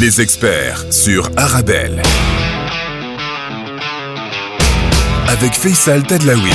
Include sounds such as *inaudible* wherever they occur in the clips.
Les experts sur Arabelle. Avec Faisal Tadlaoui.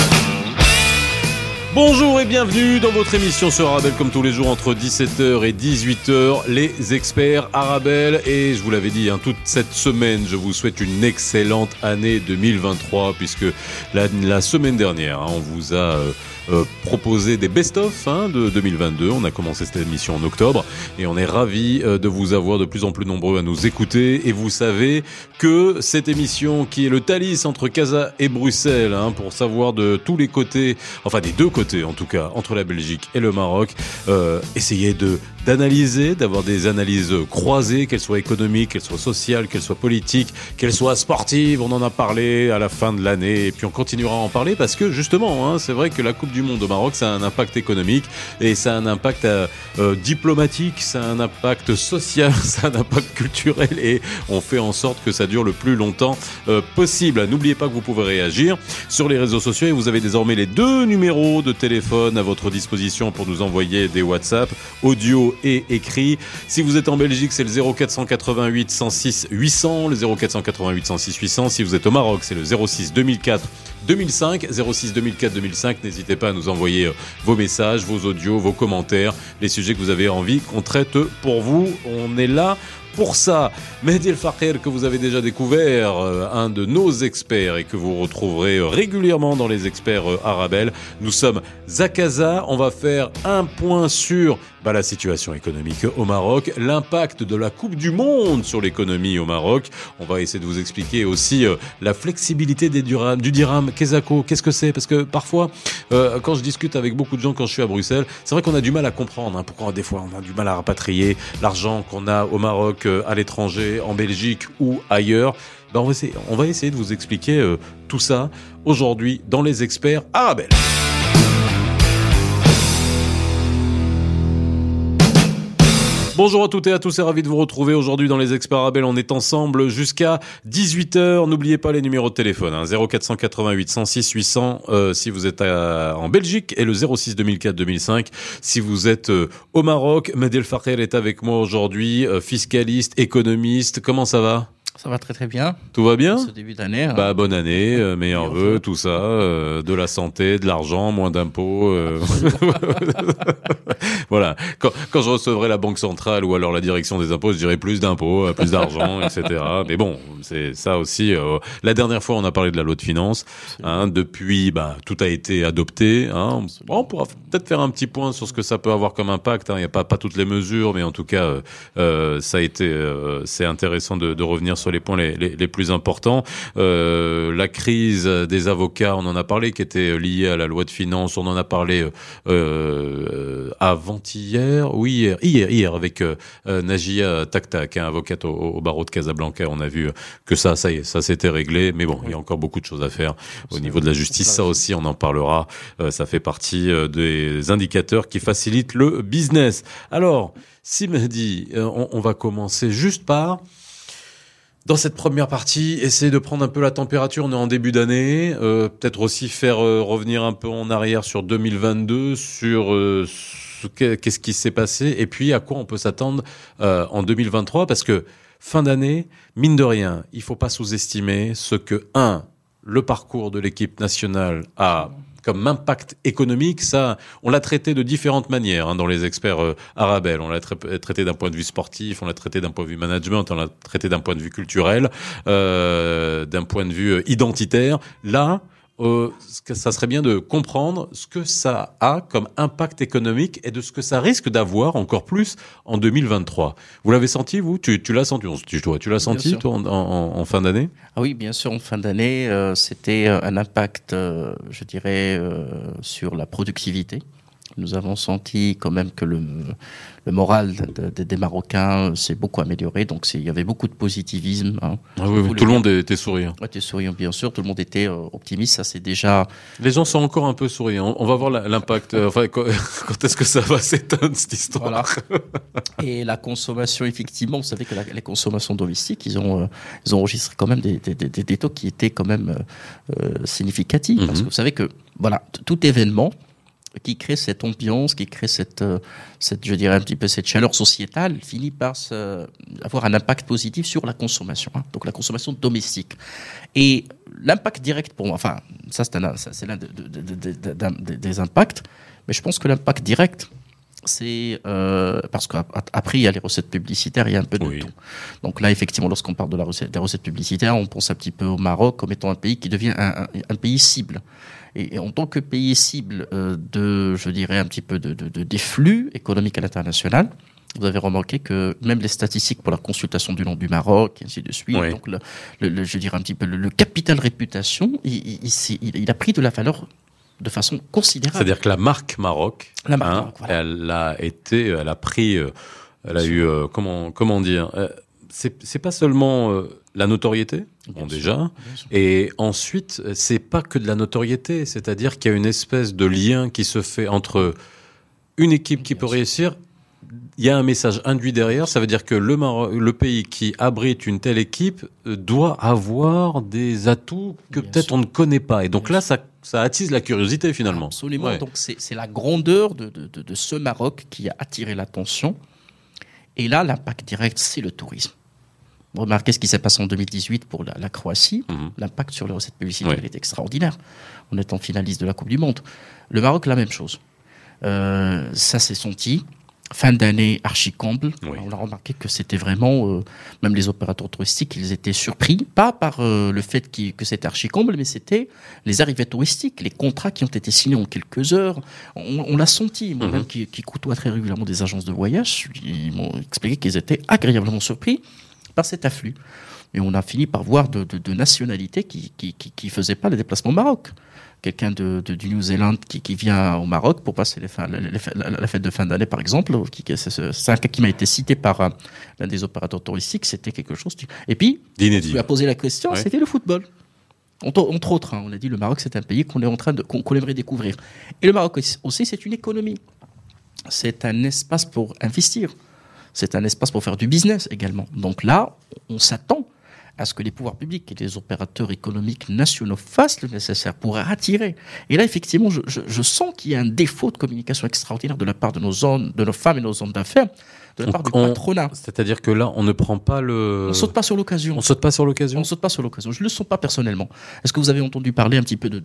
Bonjour et bienvenue dans votre émission sur Arabelle comme tous les jours entre 17h et 18h, les experts Arabelle. Et je vous l'avais dit, hein, toute cette semaine, je vous souhaite une excellente année 2023 puisque la, semaine dernière, hein, on vous a... Euh, euh, proposer des best-of hein, de 2022. On a commencé cette émission en octobre et on est ravi euh, de vous avoir de plus en plus nombreux à nous écouter. Et vous savez que cette émission qui est le Thalys entre Casa et Bruxelles, hein, pour savoir de tous les côtés, enfin des deux côtés en tout cas, entre la Belgique et le Maroc, euh, essayer de d'analyser, d'avoir des analyses croisées, qu'elles soient économiques, qu'elles soient sociales, qu'elles soient politiques, qu'elles soient sportives. On en a parlé à la fin de l'année et puis on continuera à en parler parce que justement, hein, c'est vrai que la Coupe du Monde au Maroc, ça a un impact économique et ça a un impact euh, euh, diplomatique, ça a un impact social, *laughs* ça a un impact culturel et on fait en sorte que ça dure le plus longtemps euh, possible. N'oubliez pas que vous pouvez réagir sur les réseaux sociaux et vous avez désormais les deux numéros de téléphone à votre disposition pour nous envoyer des WhatsApp audio et écrit. Si vous êtes en Belgique, c'est le 0488 106 800, le 0488 106 800. Si vous êtes au Maroc, c'est le 06 2004 2005, 06 2004 2005. N'hésitez pas à nous envoyer euh, vos messages, vos audios, vos commentaires, les sujets que vous avez envie qu'on traite pour vous. On est là pour ça. Mehdi El que vous avez déjà découvert, euh, un de nos experts et que vous retrouverez euh, régulièrement dans les experts Arabel. Nous sommes Zakaza. On va faire un point sur bah, la situation économique au Maroc, l'impact de la Coupe du Monde sur l'économie au Maroc. On va essayer de vous expliquer aussi euh, la flexibilité des du dirham. Kesako, qu'est-ce que c'est? Parce que parfois, euh, quand je discute avec beaucoup de gens quand je suis à Bruxelles, c'est vrai qu'on a du mal à comprendre hein, pourquoi des fois on a du mal à rapatrier l'argent qu'on a au Maroc, euh, à l'étranger, en Belgique ou ailleurs. Ben, on, va essayer, on va essayer de vous expliquer tout ça aujourd'hui dans les experts arabes. Bonjour à toutes et à tous et ravi de vous retrouver aujourd'hui dans les Experts. On est ensemble jusqu'à 18h. N'oubliez pas les numéros de téléphone. Hein. 0488 106 800 si vous êtes en Belgique et le 06 2004 2005 si vous êtes euh, au Maroc. Medel Fakher est avec moi aujourd'hui, euh, fiscaliste, économiste. Comment ça va? Ça va très très bien. Tout va bien Ce début d'année. Hein. Bah bonne année, euh, meilleurs vœux, tout ça, euh, de la santé, de l'argent, moins d'impôts. Euh. *laughs* voilà. Quand, quand, je recevrai la banque centrale ou alors la direction des impôts, je dirais plus d'impôts, plus d'argent, *laughs* etc. Mais bon, c'est ça aussi. la dernière fois, on a parlé de la loi de finances. Hein, depuis, bah tout a été adopté. Hein. on pourra peut-être faire un petit point sur ce que ça peut avoir comme impact. Il n'y a pas pas toutes les mesures, mais en tout cas, ça a été, c'est intéressant de, de revenir sur les points les, les, plus importants. Euh, la crise des avocats, on en a parlé, qui était liée à la loi de finances. On en a parlé euh, euh avant-hier, oui hier, hier, hier avec Najia Taktak, un avocate au, barreau de Casablanca. On a vu que ça, ça, ça s'était réglé, mais bon, il y a encore beaucoup de choses à faire au niveau de la justice. Ça aussi, on en parlera. ça fait partie des indicateurs qui facilitent le business. Alors, si dit, on, on va commencer juste par dans cette première partie, essayer de prendre un peu la température. On est en début d'année, euh, peut-être aussi faire euh, revenir un peu en arrière sur 2022, sur euh, qu'est-ce qui s'est passé, et puis à quoi on peut s'attendre en 2023, parce que fin d'année, mine de rien, il faut pas sous-estimer ce que un le parcours de l'équipe nationale a comme impact économique, ça, on l'a traité de différentes manières hein, dans les experts euh, arabes. On l'a traité d'un point de vue sportif, on l'a traité d'un point de vue management, on l'a traité d'un point de vue culturel, euh, d'un point de vue euh, identitaire. Là, euh, ça serait bien de comprendre ce que ça a comme impact économique et de ce que ça risque d'avoir encore plus en 2023. Vous l'avez senti, vous? Tu, tu l'as senti Tu, tu l'as senti, toi, en, en, fin d'année? Ah Oui, bien sûr, en fin d'année, euh, c'était un impact, euh, je dirais, euh, sur la productivité. Nous avons senti quand même que le, le moral des Marocains s'est beaucoup amélioré. Donc il y avait beaucoup de positivisme. Hein. Ah tout le monde était souriant. Ouais, était souriant, bien sûr. Tout le monde était euh, optimiste. Ça, c'est déjà. Les gens sont encore un peu souriants. On va voir l'impact. Euh, enfin, *laughs* quand, est-ce que ça va s'éteindre cette histoire Et la consommation, effectivement, vous savez que la, les consommations domestiques, ils ont, euh, ils ont enregistré quand même des, des, des, taux qui étaient quand même significatifs. Parce mhm. que vous savez que voilà, tout événement qui crée cette ambiance, qui crée cette, euh, cette, je dirais un petit peu cette chaleur sociétale, finit par avoir un impact positif sur la consommation, hein. donc la consommation domestique. Et l'impact direct pour moi, enfin, ça c'est l'un des impacts, mais je pense que l'impact direct, c'est euh, parce qu'après il y a les recettes publicitaires, il y a un peu de tout. Donc là, effectivement, lorsqu'on parle de la recette, des recettes publicitaires, on pense un petit peu au Maroc comme étant un pays qui devient un, pays cible. Et, en tant que pays cible euh, de, je dirais, un petit peu de, des flux économiques à l'international, vous avez remarqué que même les statistiques pour la consultation du nom du Maroc, et ainsi de suite, donc le, je dirais un petit peu le, capital réputation, il, il, a pris de la valeur de façon considérable. C'est-à-dire que la marque Maroc, hein, elle a été, elle a pris, euh, elle a eu, euh, comment, comment dire, euh, c'est pas seulement la notoriété, bon déjà, et ensuite c'est pas que de la notoriété, c'est-à-dire qu'il y a une espèce de lien qui se fait entre une équipe qui peut réussir il y a un message induit derrière. Ça veut dire que le, le pays qui abrite une telle équipe doit avoir des atouts que peut-être on ne connaît pas. Et donc là, ça ça attise la curiosité finalement. Absolument. Donc c'est la grandeur de, de, de, ce Maroc qui a attiré l'attention. Et là, l'impact direct, c'est le tourisme. Remarquez ce qui s'est passé en 2018 pour la, Croatie. Mhm. L'impact sur les recettes publicitaires est extraordinaire. On est en finaliste de la Coupe du Monde. Le Maroc, la même chose. Euh, ça s'est senti fin d'année archi comble. On a remarqué que c'était vraiment, euh, même les opérateurs touristiques, ils étaient surpris, pas par euh, le fait que c'était archi comble, mais c'était les arrivées touristiques, les contrats qui ont été signés en quelques heures. On, l'a senti, moi-même mhm. qui, qui, côtoie très régulièrement des agences de voyage, ils m'ont expliqué qu'ils étaient agréablement surpris par cet afflux. Et on a fini par voir de, nationalités qui ne qui, faisaient pas le déplacement au Maroc quelqu'un de, du New Zealand qui, qui, vient au Maroc pour passer les la, fête de fin d'année, par exemple. C'est un cas qui m'a été cité par euh, l'un des opérateurs touristiques. C'était quelque chose. Et puis, on lui a posé la question, c'était le football. Entre, autres, hein. on a dit le Maroc, c'est un pays qu'on est en train de qu'on aimerait découvrir. Et le Maroc aussi, c'est une économie. C'est un espace pour investir. C'est un espace pour faire du business également. Donc là, on s'attend à ce que les pouvoirs publics et les opérateurs économiques nationaux fassent le nécessaire pour attirer. Et là, effectivement, je, sens qu'il y a un défaut de communication extraordinaire de la part de nos de nos femmes et nos hommes d'affaires, de la part du patronat. C'est-à-dire que là, on ne prend pas le. On saute pas sur l'occasion. On saute pas sur l'occasion. On saute pas sur l'occasion. Je le sens pas personnellement. Est-ce que vous avez entendu parler un petit peu de,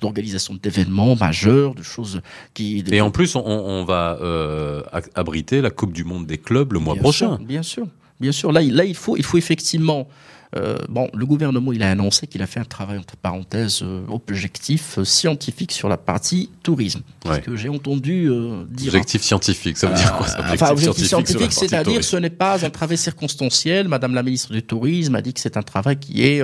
d'organisation d'événements majeurs, de choses qui. Et en plus, on, on va euh, abriter la Coupe du Monde des clubs le mois prochain. bien sûr. Bien sûr, là, là il, faut, il faut effectivement euh, bon, le gouvernement, il a annoncé qu'il a fait un travail, entre parenthèses, euh, objectif euh, scientifique sur la partie tourisme. Parce que j'ai entendu dire... Objectif scientifique, ça veut dire quoi Objectif enfin, objectif scientifique, c'est-à-dire ce n'est pas un travail circonstanciel. Madame la ministre du Tourisme a dit que c'est un travail qui est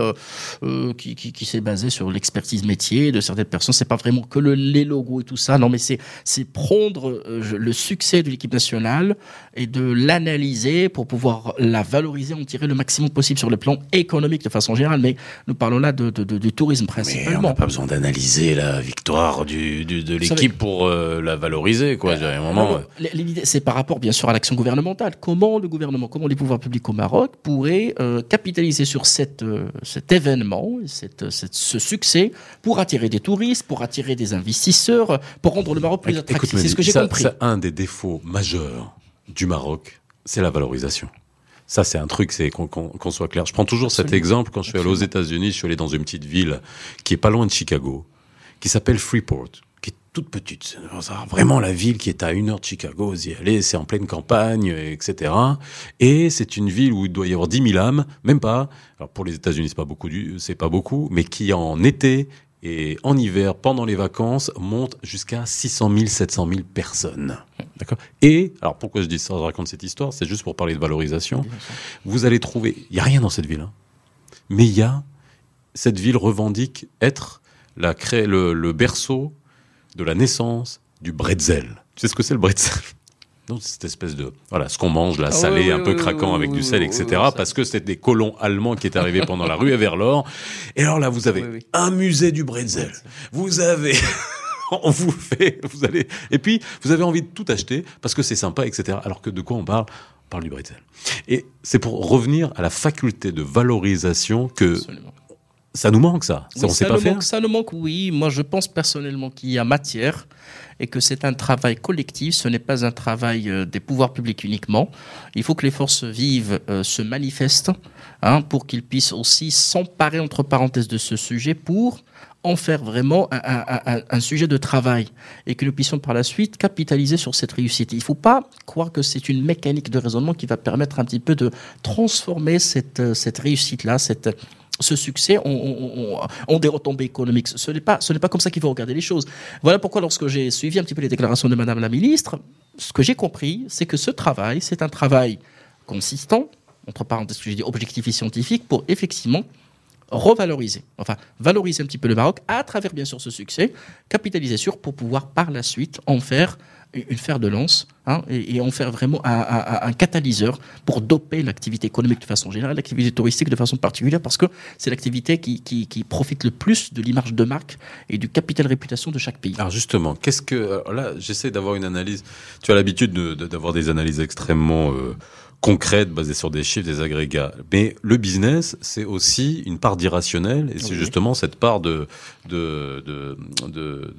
qui, qui, qui s'est basé sur l'expertise métier de certaines personnes. C'est pas vraiment que le, les logos et tout ça. Non, mais c'est c'est prendre le succès de l'équipe nationale et de l'analyser pour pouvoir la valoriser, en tirer le maximum possible sur le plan économique de façon générale, mais nous parlons là de, du tourisme principalement. Mais on n'a pas besoin d'analyser la victoire du, de l'équipe pour euh, la valoriser, quoi. un moment. Euh. L'idée, c'est par rapport, bien sûr, à l'action gouvernementale. Comment le gouvernement, comment les pouvoirs publics au Maroc pourraient euh, capitaliser sur cette, cet événement, cette, ce succès, pour attirer des touristes, pour attirer des investisseurs, pour rendre le Maroc plus attractif. C'est ce que j'ai compris. un des défauts majeurs du Maroc, c'est la valorisation. Ça, c'est un truc, c'est qu'on soit clair. Je prends toujours cet exemple quand je suis allé aux États-Unis. Je suis allé dans une petite ville qui est pas loin de Chicago, qui s'appelle Freeport, qui est toute petite. Vraiment la ville qui est à une heure de Chicago. Vous y allez, c'est en pleine campagne, etc. Et c'est une ville où il doit y avoir 10 000 âmes, même pas. Alors pour les États-Unis, c'est pas beaucoup, c'est pas beaucoup, mais qui en été et en hiver, pendant les vacances, monte jusqu'à 600 000, 700 000 personnes. D'accord? Et, alors pourquoi je dis ça, je raconte cette histoire, c'est juste pour parler de valorisation. Vous allez trouver, il n'y a rien dans cette ville, hein, mais il y a, cette ville revendique être la, le, le berceau de la naissance du bretzel. Tu sais ce que c'est le bretzel? Donc cette espèce de voilà ce qu'on mange là ah salé un peu craquant avec du sel etc parce que c'est des colons allemands qui est arrivé pendant la rue vers l'or et alors là vous avez un musée du bretzel. Vous avez *laughs* on vous fait vous allez et puis vous avez envie de tout acheter parce que c'est sympa etc alors que de quoi on parle? On parle du bretzel. Et c'est pour revenir à la faculté de valorisation que ça nous manque ça. Oui, on sait ça pas nous faire. manque, ça nous manque, oui. Moi, je pense personnellement qu'il y a matière et que c'est un travail collectif. Ce n'est pas un travail euh, des pouvoirs publics uniquement. Il faut que les forces vives euh, se manifestent hein, pour qu'ils puissent aussi s'emparer, entre parenthèses, de ce sujet pour en faire vraiment un, un- un- un sujet de travail et que nous puissions par la suite capitaliser sur cette réussite. Il ne faut pas croire que c'est une mécanique de raisonnement qui va permettre un petit peu de transformer cette, euh, cette réussite-là, cette, ce succès ont, ont- des retombées économiques. Ce n'est pas, ce n'est pas comme ça qu'il faut regarder les choses. Voilà pourquoi lorsque j'ai suivi un petit peu les déclarations de Madame la ministre, ce que j'ai compris, c'est que ce travail, c'est un travail consistant, entre parenthèses, j'ai dit objectif et scientifique, pour effectivement revaloriser, enfin valoriser un petit peu le Maroc à travers bien sûr ce succès, capitaliser sur pour pouvoir par la suite en faire une fer de lance hein, et, en faire vraiment un, catalyseur pour doper l'activité économique de façon générale, l'activité touristique de façon particulière, parce que c'est l'activité qui, qui- profite le plus de l'image de marque et du capital réputation de chaque pays. Alors justement, qu'est-ce que là j'essaie d'avoir une analyse. Tu as l'habitude de- de- d'avoir des analyses extrêmement euh, concrètes basées sur des chiffres, des agrégats. Mais le business, c'est aussi une part d'irrationnel et c'est Oui. justement cette part de de de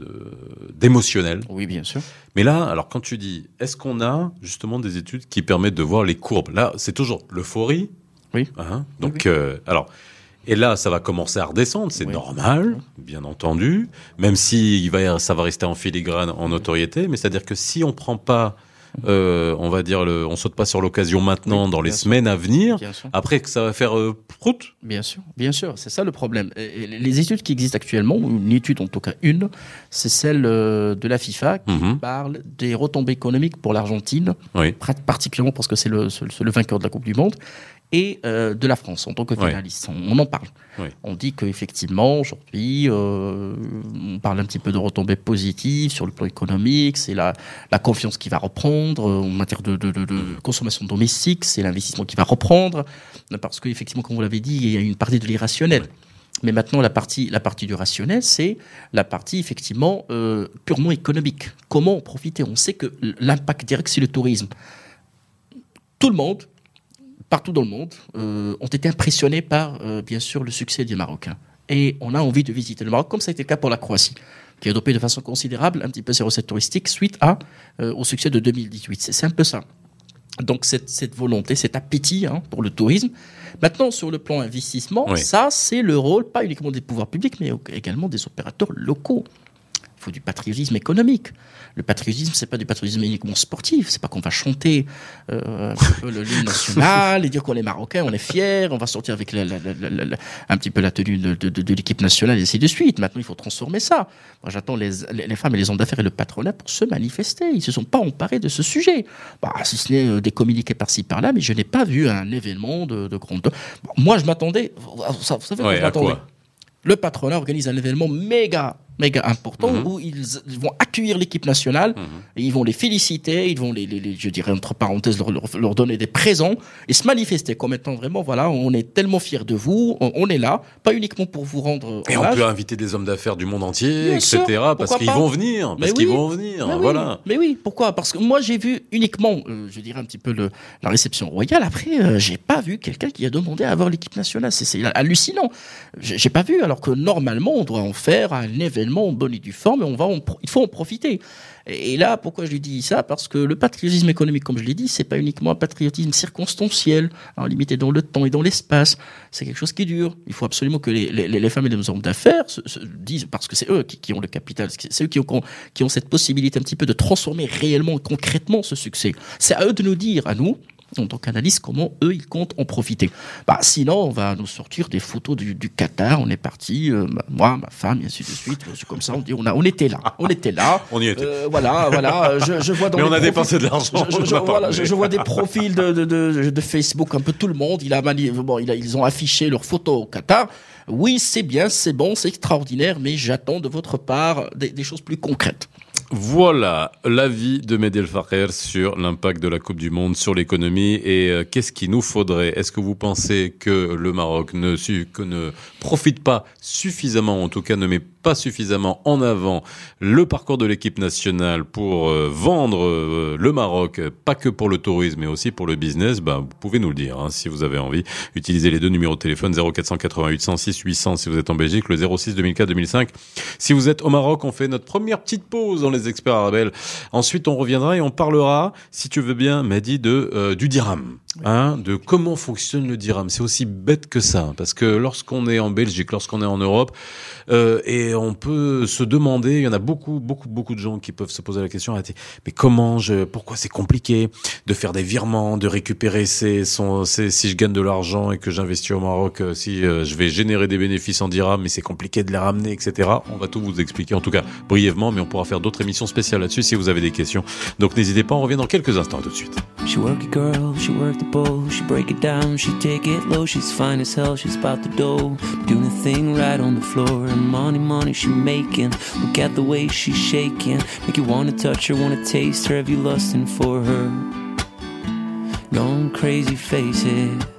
d'émotionnel. Oui, bien sûr. Mais là, alors quand tu dis, est-ce qu'on a justement des études qui permettent de voir les courbes? Là, c'est toujours l'euphorie. Oui. Hein? Donc, Oui, euh, alors, et là, ça va commencer à redescendre, c'est Oui. normal, bien entendu, même si il va, ça va rester en filigrane, en notoriété. Mais c'est-à-dire que si on prend pas, euh, on va dire, le, on saute pas sur l'occasion maintenant, Oui, dans les sûr. semaines à venir, Bien sûr. après que ça va faire euh, prout. Bien sûr, bien sûr, c'est ça le problème. Et- Les études qui existent actuellement, ou une étude en tout cas une, c'est celle euh, de la FIFA qui Mhm. parle des retombées économiques pour l'Argentine, Oui. particulièrement parce que c'est le, c'est le vainqueur de la Coupe du Monde, et euh, de la France en tant que Ouais. finaliste. On, on en parle. On dit qu'effectivement, aujourd'hui, euh, on parle un petit peu de retombées positives sur le plan économique, c'est la, la confiance qui va reprendre euh, en matière de, de- de- de consommation domestique, c'est l'investissement qui va reprendre, parce qu'effectivement, comme vous l'avez dit, il y a une partie de l'irrationnel. Mais maintenant, la partie, la partie du rationnel, c'est la partie effectivement euh, purement économique. Comment en profiter? On sait que l'impact direct, c'est le tourisme. Tout le monde, partout dans le monde, euh, ont été impressionnés par, euh, bien sûr, le succès des Marocains. Et on a envie de visiter le Maroc, comme ça a été le cas pour la Croatie, qui a adopté de façon considérable un petit peu ses recettes touristiques suite à, euh, au succès de 2018. C'est c'est un peu ça. Donc cette, cette volonté, cet appétit hein, pour le tourisme. Maintenant, sur le plan investissement, Oui. ça, c'est le rôle, pas uniquement des pouvoirs publics, mais également des opérateurs locaux. Il faut du patriotisme économique. Le patriotisme, c'est pas du patriotisme uniquement sportif. C'est pas qu'on va chanter euh, un petit peu le l'hymne national et dire qu'on est marocain, on est fier, on va sortir avec la- un petit peu la tenue de, de- de- de l'équipe nationale et ainsi de suite. Maintenant, il faut transformer ça. Moi, j'attends les, les- les femmes et les hommes d'affaires et le patronat pour se manifester. Ils se sont pas emparés de ce sujet. Bah, si ce n'est euh, des communiqués par-ci par-là, mais je n'ai pas vu un événement de, de grande. Bon, moi, je m'attendais. Vous savez Ouais, je m'attendais le patronat organise un événement méga, méga important Mhm. où ils, ils vont accueillir l'équipe nationale et ils vont les féliciter, ils vont les, les- les- je dirais entre parenthèses, leur, leur- leur donner des présents et se manifester comme étant vraiment, voilà, on est tellement fiers de vous, on, on est là, pas uniquement pour vous rendre Et on peut inviter des hommes d'affaires du monde entier, Bien etc. sûr, parce qu'ils vont venir, parce Mais qu'ils oui. vont venir. Mais oui, voilà. mais oui, pourquoi? Parce que moi j'ai vu uniquement, euh, je dirais un petit peu le, la réception royale. Après, euh, j'ai pas vu quelqu'un qui a demandé à avoir l'équipe nationale. C'est- hallucinant. J'ai pas vu. Alors que normalement, on doit en faire un événement en bonne et due forme, on va, il faut en profiter. Et, là, pourquoi je lui dis ça? Parce que le patriotisme économique, comme je l'ai dit, c'est pas uniquement un patriotisme circonstanciel, hein, limité dans le temps et dans l'espace. C'est quelque chose qui dure. Il faut absolument que les, femmes et les hommes d'affaires se, se disent, parce que c'est eux qui, qui ont le capital, c'est eux qui ont, qui ont cette possibilité un petit peu de transformer réellement, concrètement ce succès. C'est à eux de nous dire, à nous, en tant qu'analystes, comment eux, ils comptent en profiter. Bah, sinon, on va nous sortir des photos du, du Qatar, on est parti, euh, moi, ma femme, et ainsi de suite. C'est comme ça, on dit, on, a, on était là, on était là. *laughs* On y était. Euh, voilà, voilà, je, je vois dans Mais on a profils- dépensé de l'argent. je, voilà, vois des profils de, de, de, de Facebook, un peu tout le monde. Il a mani- bon, il a- ils ont affiché leurs photos au Qatar. Oui, c'est bien, c'est bon, c'est extraordinaire, mais j'attends de votre part des, des choses plus concrètes. Voilà l'avis de Medel Farer sur l'impact de la Coupe du Monde sur l'économie et euh, qu'est-ce qu'il nous faudrait? Est-ce que vous pensez que le Maroc ne, que ne profite pas suffisamment, en tout cas ne met pas suffisamment en avant le parcours de l'équipe nationale pour euh, vendre euh, le Maroc, pas que pour le tourisme, mais aussi pour le business, ben, vous pouvez nous le dire hein, si vous avez envie. Utilisez les deux numéros de téléphone 0488 106 800 si vous êtes en Belgique, le 06 2004 2005. Si vous êtes au Maroc, on fait notre première petite pause dans les experts arabes. Ensuite, on reviendra et on parlera, si tu veux bien, Mehdi, de euh, du dirham, hein, de comment fonctionne le dirham. C'est aussi bête que ça, parce que lorsqu'on est en Belgique, lorsqu'on est en Europe, euh, et on peut se demander, il y en a beaucoup, beaucoup, beaucoup de gens qui peuvent se poser la question, ah, mais comment je, pourquoi c'est compliqué de faire des virements, de récupérer ces, son, si je gagne de l'argent et que j'investis au Maroc, euh, si euh, je vais générer des bénéfices en dirham, mais c'est compliqué de les ramener, etc. On va tout vous expliquer, en tout cas brièvement, mais on pourra faire d'autres émissions spéciales là-dessus si vous avez des questions. Donc n'hésitez pas, on revient dans quelques instants tout de suite. She girl, she she break it down, she take it low, she's fine as hell, she's about the dough, doing the thing right on the floor. And money, money she making. Look at the way she's shaking. Make you wanna touch her, wanna taste her. Have you lusting for her? Gone crazy, face it.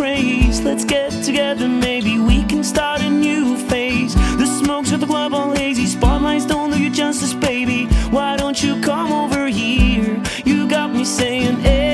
craze. Let's get together, maybe we can start a new phase. The smokes at the club all hazy. Spotlights don't do you justice, baby. Why don't you come over here? You got me saying, Ayo.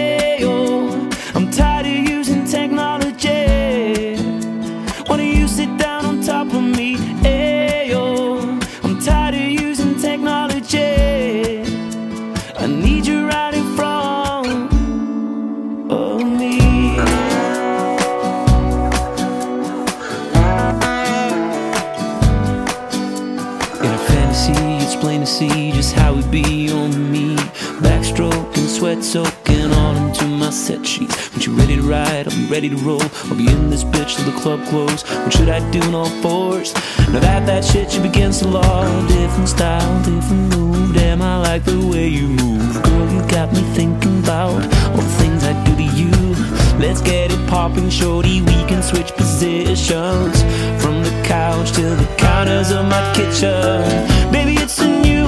My set sheets. When you ready to ride, I'll be ready to roll. I'll be in this bitch till the club close. What should I do in all fours? Now that that shit you begins to law. Different style, different move. Damn, I like the way you move. Girl, you got me thinking about all the things I do to you. Let's get it popping, shorty. We can switch positions from the couch to the counters of my kitchen. Baby, it's a new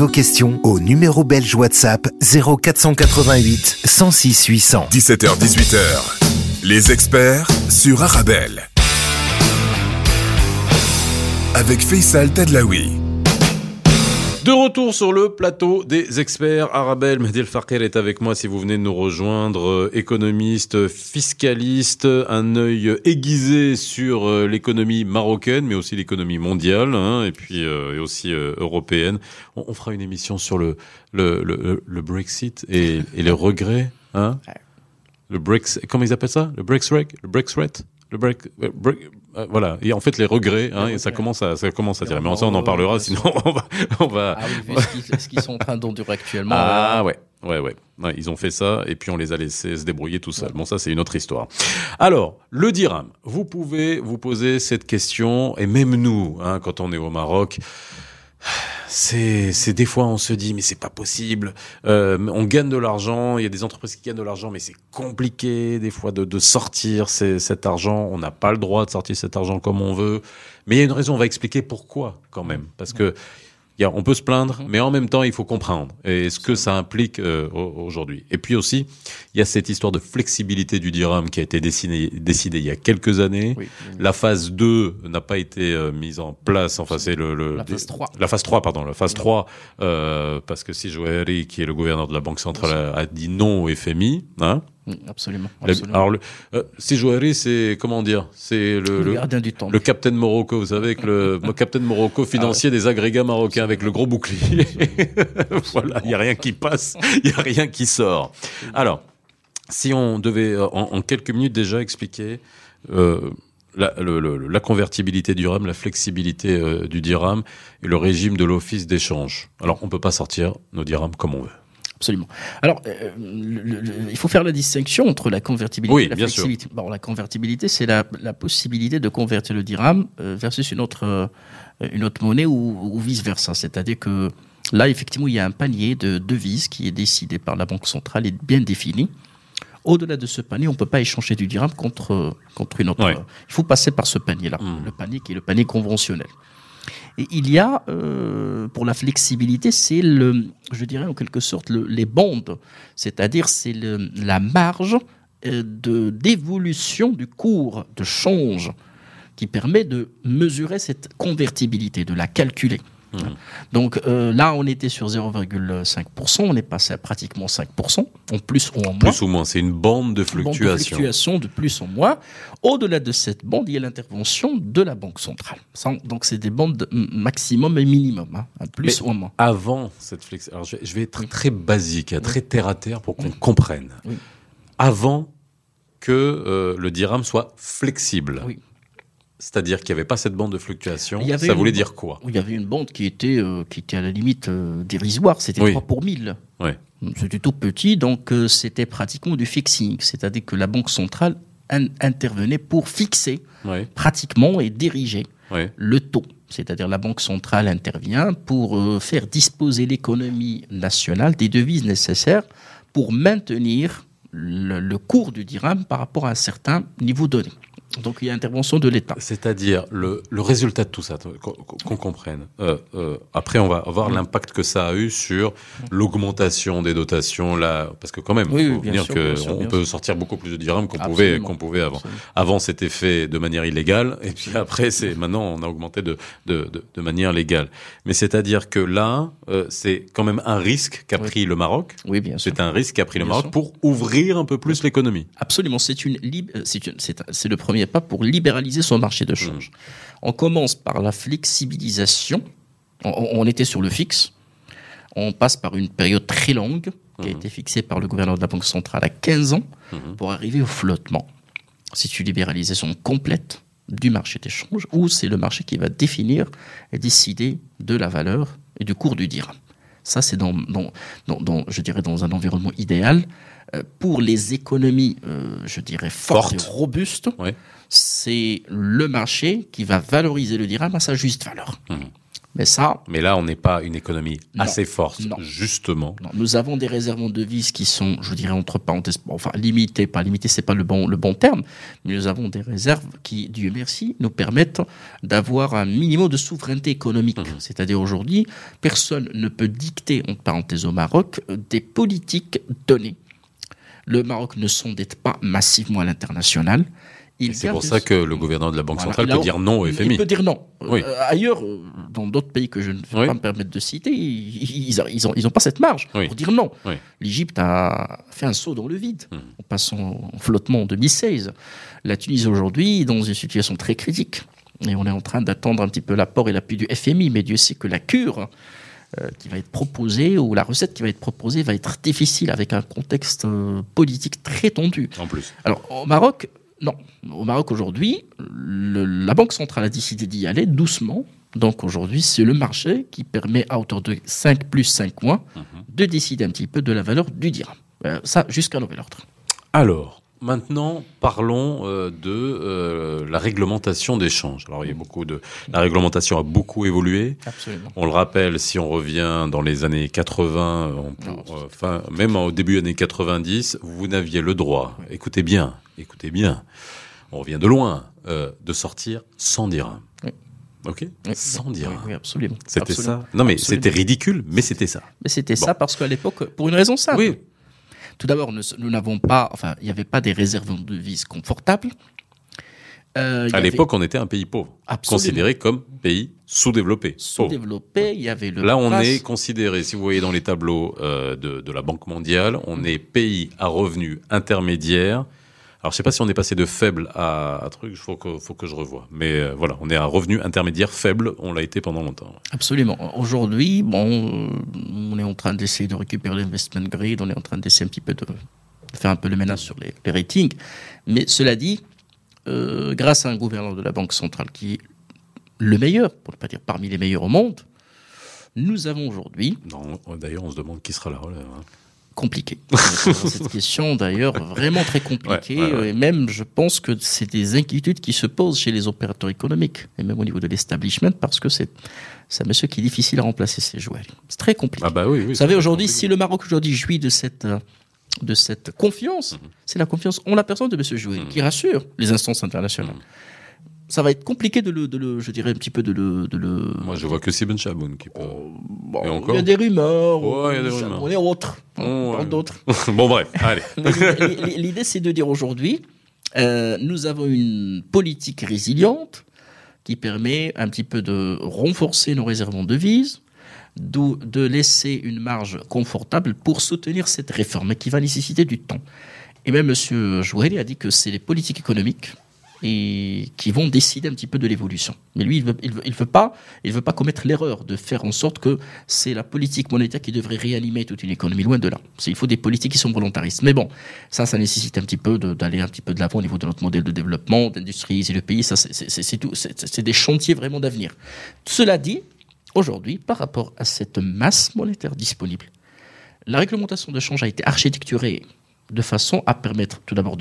vos questions au numéro belge WhatsApp 0488 106 800. 17h-18h, les experts sur Arabelle. Avec Faisal Tadlaoui. De retour sur le plateau des experts. Arabelle Medel Farker est avec moi si vous venez de nous rejoindre. Euh, Économiste, fiscaliste, un œil aiguisé sur euh, l'économie marocaine, mais aussi l'économie mondiale, hein, et puis euh, et aussi euh, européenne. On, on fera une émission sur le le, le, le Brexit et, et les regrets. Hein? Le Brexit, comment ils appellent ça? Le Brexit Le Brexit Le break, euh, break euh, voilà. Et en fait, les regrets, hein, et ça commence à, ça commence à tirer. Mais ça, on en parlera, sinon *laughs* on va, on va. Ah oui, vu ce qu'ils- sont en train d'endurer actuellement. Ah ouais, ouais, ouais, Ouais, Ils ont fait ça et puis on les a laissés se débrouiller tout seuls. Bon, ça c'est une autre histoire. Alors, le dirham. Vous pouvez vous poser cette question et même nous, hein, quand on est au Maroc. C'est, des fois on se dit mais c'est pas possible. Euh, on gagne de l'argent, il y a des entreprises qui gagnent de l'argent, mais c'est compliqué des fois de, de sortir cet argent. On n'a pas le droit de sortir cet argent comme on veut. Mais il y a une raison. On va expliquer pourquoi quand même, parce que y a- on peut se plaindre, mais en même temps, il faut comprendre et ce que ça implique euh, au- aujourd'hui. Et puis aussi, il y a cette histoire de flexibilité du dirham qui a été décidée décidée il y a quelques années. Oui, oui. La phase 2 n'a pas été euh, mise en place. Enfin, c'est le, le- La phase 3. La phase 3, pardon. La phase 3, euh, parce que si Joëri, qui est le gouverneur de la Banque centrale, a, a dit non au FMI, hein, Absolument. la- absolument. alors, le, euh, c'est, comment dire, c'est le, gardien du temps. le Captain Morocco, vous savez, avec le, *laughs* Captain Morocco financier des agrégats marocains avec le gros bouclier. *laughs* voilà, il n'y a rien qui passe, il n'y a rien qui sort. Alors, si on devait, euh, en, en quelques minutes déjà, expliquer euh, la, le- le- la convertibilité du dirham, la flexibilité euh, du dirham et le régime de l'office d'échange. Alors, on peut pas sortir nos dirhams comme on veut. Absolument. Alors, euh, le- le- le- il faut faire la distinction entre la convertibilité Oui, et la bien sûr. flexibilité. Bon, la convertibilité, c'est la, la possibilité de convertir le dirham euh, versus une autre, euh, une autre monnaie ou, ou vice-versa. C'est-à-dire que là, effectivement, il y a un panier de devises qui est décidé par la Banque centrale et bien défini. Au-delà de ce panier, on ne peut pas échanger du dirham contre, contre une autre. Ouais. Il faut passer par ce panier-là, Mm. le panier qui est le panier conventionnel. Et il y a, euh, pour la flexibilité, c'est le, je dirais en quelque sorte, le- les bandes, c'est-à-dire c'est la marge euh, de d'évolution du cours de change qui permet de mesurer cette convertibilité, de la calculer. Donc euh, là, on était sur 0,5%, on est passé à pratiquement 5%, en plus ou en moins Plus ou moins, c'est une bande de bande de fluctuation. fluctuation de plus en moins. Au-delà de cette bande, il y a l'intervention de la Banque centrale. Donc, c'est des bandes maximum et minimum, hein, plus Mais- ou moins. Avant cette flex, alors je vais, être très basique, hein, très terre à terre pour qu'on Oui. comprenne. Oui. Avant que euh, le dirham soit flexible. Oui. C'est-à-dire qu'il n'y avait pas cette bande de fluctuation. Il y avait Ça une voulait dire quoi? Il y avait une bande qui était, euh, qui était à la limite euh, dérisoire, c'était Oui. 3 pour 1000. Ouais. C'était tout petit, donc euh, c'était pratiquement du fixing, c'est-à-dire que la Banque centrale in- intervenait pour fixer pratiquement et diriger le taux. C'est-à-dire la Banque centrale intervient pour faire disposer l'économie nationale des devises nécessaires pour maintenir le, le cours du dirham par rapport à un certain niveau donné. Donc il y a intervention de l'État. C'est-à-dire le, le résultat de tout ça, qu'on comprenne. Euh, euh, après, on va voir l'impact que ça a eu sur l'augmentation des dotations, là, parce que quand même, Oui, il oui, faut bien dire sûr, que bien sûr, on peut sûr. sortir beaucoup plus de dirhams qu'on pouvait, qu'on pouvait avant. Absolument. Avant, c'était fait de manière illégale, et puis après, c'est maintenant, on a augmenté de, de, de, de manière légale. Mais c'est-à-dire que là, euh, c'est quand même un risque qu'a Oui. pris le Maroc. Oui, bien sûr. C'est un risque qu'a pris le Bien Maroc pour ouvrir un peu plus l'économie. Absolument, c'est une lib- c'est une- c'est un- c'est le premier pas pour libéraliser son marché de change. On commence par la flexibilisation. On, on était sur le fixe. On passe par une période très longue qui a été fixée par le gouverneur de la Banque centrale à 15 ans pour arriver au flottement. C'est une libéralisation complète du marché d'échange où c'est le marché qui va définir et décider de la valeur et du cours du dirham. Ça, c'est dans, dans, dans, dans- je dirais, dans un environnement idéal. Euh, pour les économies, euh, je dirais, fortes, Fortes. et robustes, Ouais. C'est le marché qui va valoriser le dirham à sa juste valeur. Mhm. Mais ça, Mais là, on n'est pas une économie Non. assez forte, Non. justement. non, nous avons des réserves en devises qui sont, je dirais entre parenthèses, enfin limitées, pas limitées, c'est pas le bon, le bon terme, mais nous avons des réserves qui, Dieu merci, nous permettent d'avoir un minimum de souveraineté économique. C'est-à-dire aujourd'hui, personne ne peut dicter, entre parenthèses au Maroc, des politiques données. Le Maroc ne s'endette pas massivement à l'international. C'est pour ça que le gouverneur de la Banque centrale peut dire non au FMI. Il peut dire non. Oui. Euh, ailleurs, euh, dans d'autres pays que je ne vais Oui. pas me permettre de citer, ils ils, ils ont, ils ont pas cette marge Oui. pour dire non. L'Égypte a fait un saut dans le vide Hmm. en passant en flottement en 2016. La Tunisie aujourd'hui est dans une situation très critique. Et on est en train d'attendre un petit peu l'apport et l'appui du FMI. Mais Dieu sait que la cure euh, qui va être proposée ou la recette qui va être proposée va être difficile avec un contexte euh, politique très tendu. En plus. Alors, au Maroc, Non. Au Maroc aujourd'hui, la Banque centrale a décidé d'y aller doucement. Donc aujourd'hui, c'est le marché qui permet à hauteur de 5 plus 5 mois Mhm. de décider un petit peu de la valeur du dirham. Euh, ça, jusqu'à nouvel ordre. Alors, maintenant, parlons euh, de euh, la réglementation d'échange. Alors, il y a beaucoup de... La réglementation a beaucoup évolué. Absolument. On le rappelle, si on revient dans les années 80, on Non. euh, enfin, même au début des années 90, vous n'aviez le droit, écoutez bien, écoutez bien, on revient de loin, euh, de sortir sans dirham. Oui. Ok? Oui, Sans dirham. Oui, oui, absolument. C'était ça Non, mais c'était ridicule, mais c'était ça. Mais c'était Bon. ça parce qu'à l'époque, pour une raison simple. Oui. Tout d'abord, nous n'avons pas, enfin, il n'y avait pas des réserves de devises confortables. Euh, À avait l'époque, on était un pays pauvre, Absolument. considéré comme pays sous-développé. sous-développé, il y avait le Là, on est considéré, si vous voyez dans les tableaux euh, de, de la Banque mondiale, on est pays à revenus intermédiaires. Alors, je sais pas si on est passé de faible à, à truc, il faut que, faut que je revoie. Mais euh, voilà, on est à revenu intermédiaire faible, on l'a été pendant longtemps. Absolument. Aujourd'hui, bon, on est en train d'essayer de récupérer l'investment grade, on est en train d'essayer un petit peu de, de faire un peu le ménage sur les, les ratings. Mais cela dit, euh, grâce à un gouverneur de la Banque centrale qui est le meilleur, pour ne pas dire parmi les meilleurs au monde, nous avons aujourd'hui D'ailleurs, on se demande qui sera la relève. hein. Compliqué. Cette question, d'ailleurs, vraiment très compliquée. Ouais, ouais, ouais. Et même, je pense que c'est des inquiétudes qui se posent chez les opérateurs économiques, et même au niveau de l'establishment, parce que c'est un monsieur qui est difficile à remplacer ces joueurs. C'est très compliqué. Ah bah oui, oui. Vous savez, aujourd'hui, si le Maroc aujourd'hui jouit de cette, euh, de cette confiance, c'est la confiance en la personne de monsieur Jouet, Mhm. qui rassure les instances internationales. Ça va être compliqué de le, de le- je dirais un petit peu de le, de le, Moi, je vois que Sibin Chaboun qui peut... Bon, Et encore il y a des rumeurs. Ouais, il y a des ça- rumeurs. On est autres. Oh, On ouais. d'autres. *laughs* bon, bref, allez. *laughs* L'idée, c'est de dire aujourd'hui, euh, nous avons une politique résiliente qui permet un petit peu de renforcer nos réserves en devises, d'où- de laisser une marge confortable pour soutenir cette réforme qui va nécessiter du temps. Et même M. Jouheli a dit que c'est les politiques économiques et qui vont décider un petit peu de l'évolution. Mais lui, il il veut, pas, il veut pas commettre l'erreur de faire en sorte que c'est la politique monétaire qui devrait réanimer toute une économie. Loin de là. Il faut des politiques qui sont volontaristes. Mais bon, ça, ça nécessite un petit peu d'aller un petit peu de l'avant au niveau de notre modèle de développement, d'industrialiser le pays. Ça, c'est- des chantiers vraiment d'avenir. Cela dit, aujourd'hui, par rapport à cette masse monétaire disponible, la réglementation de change a été architecturée de façon à permettre tout d'abord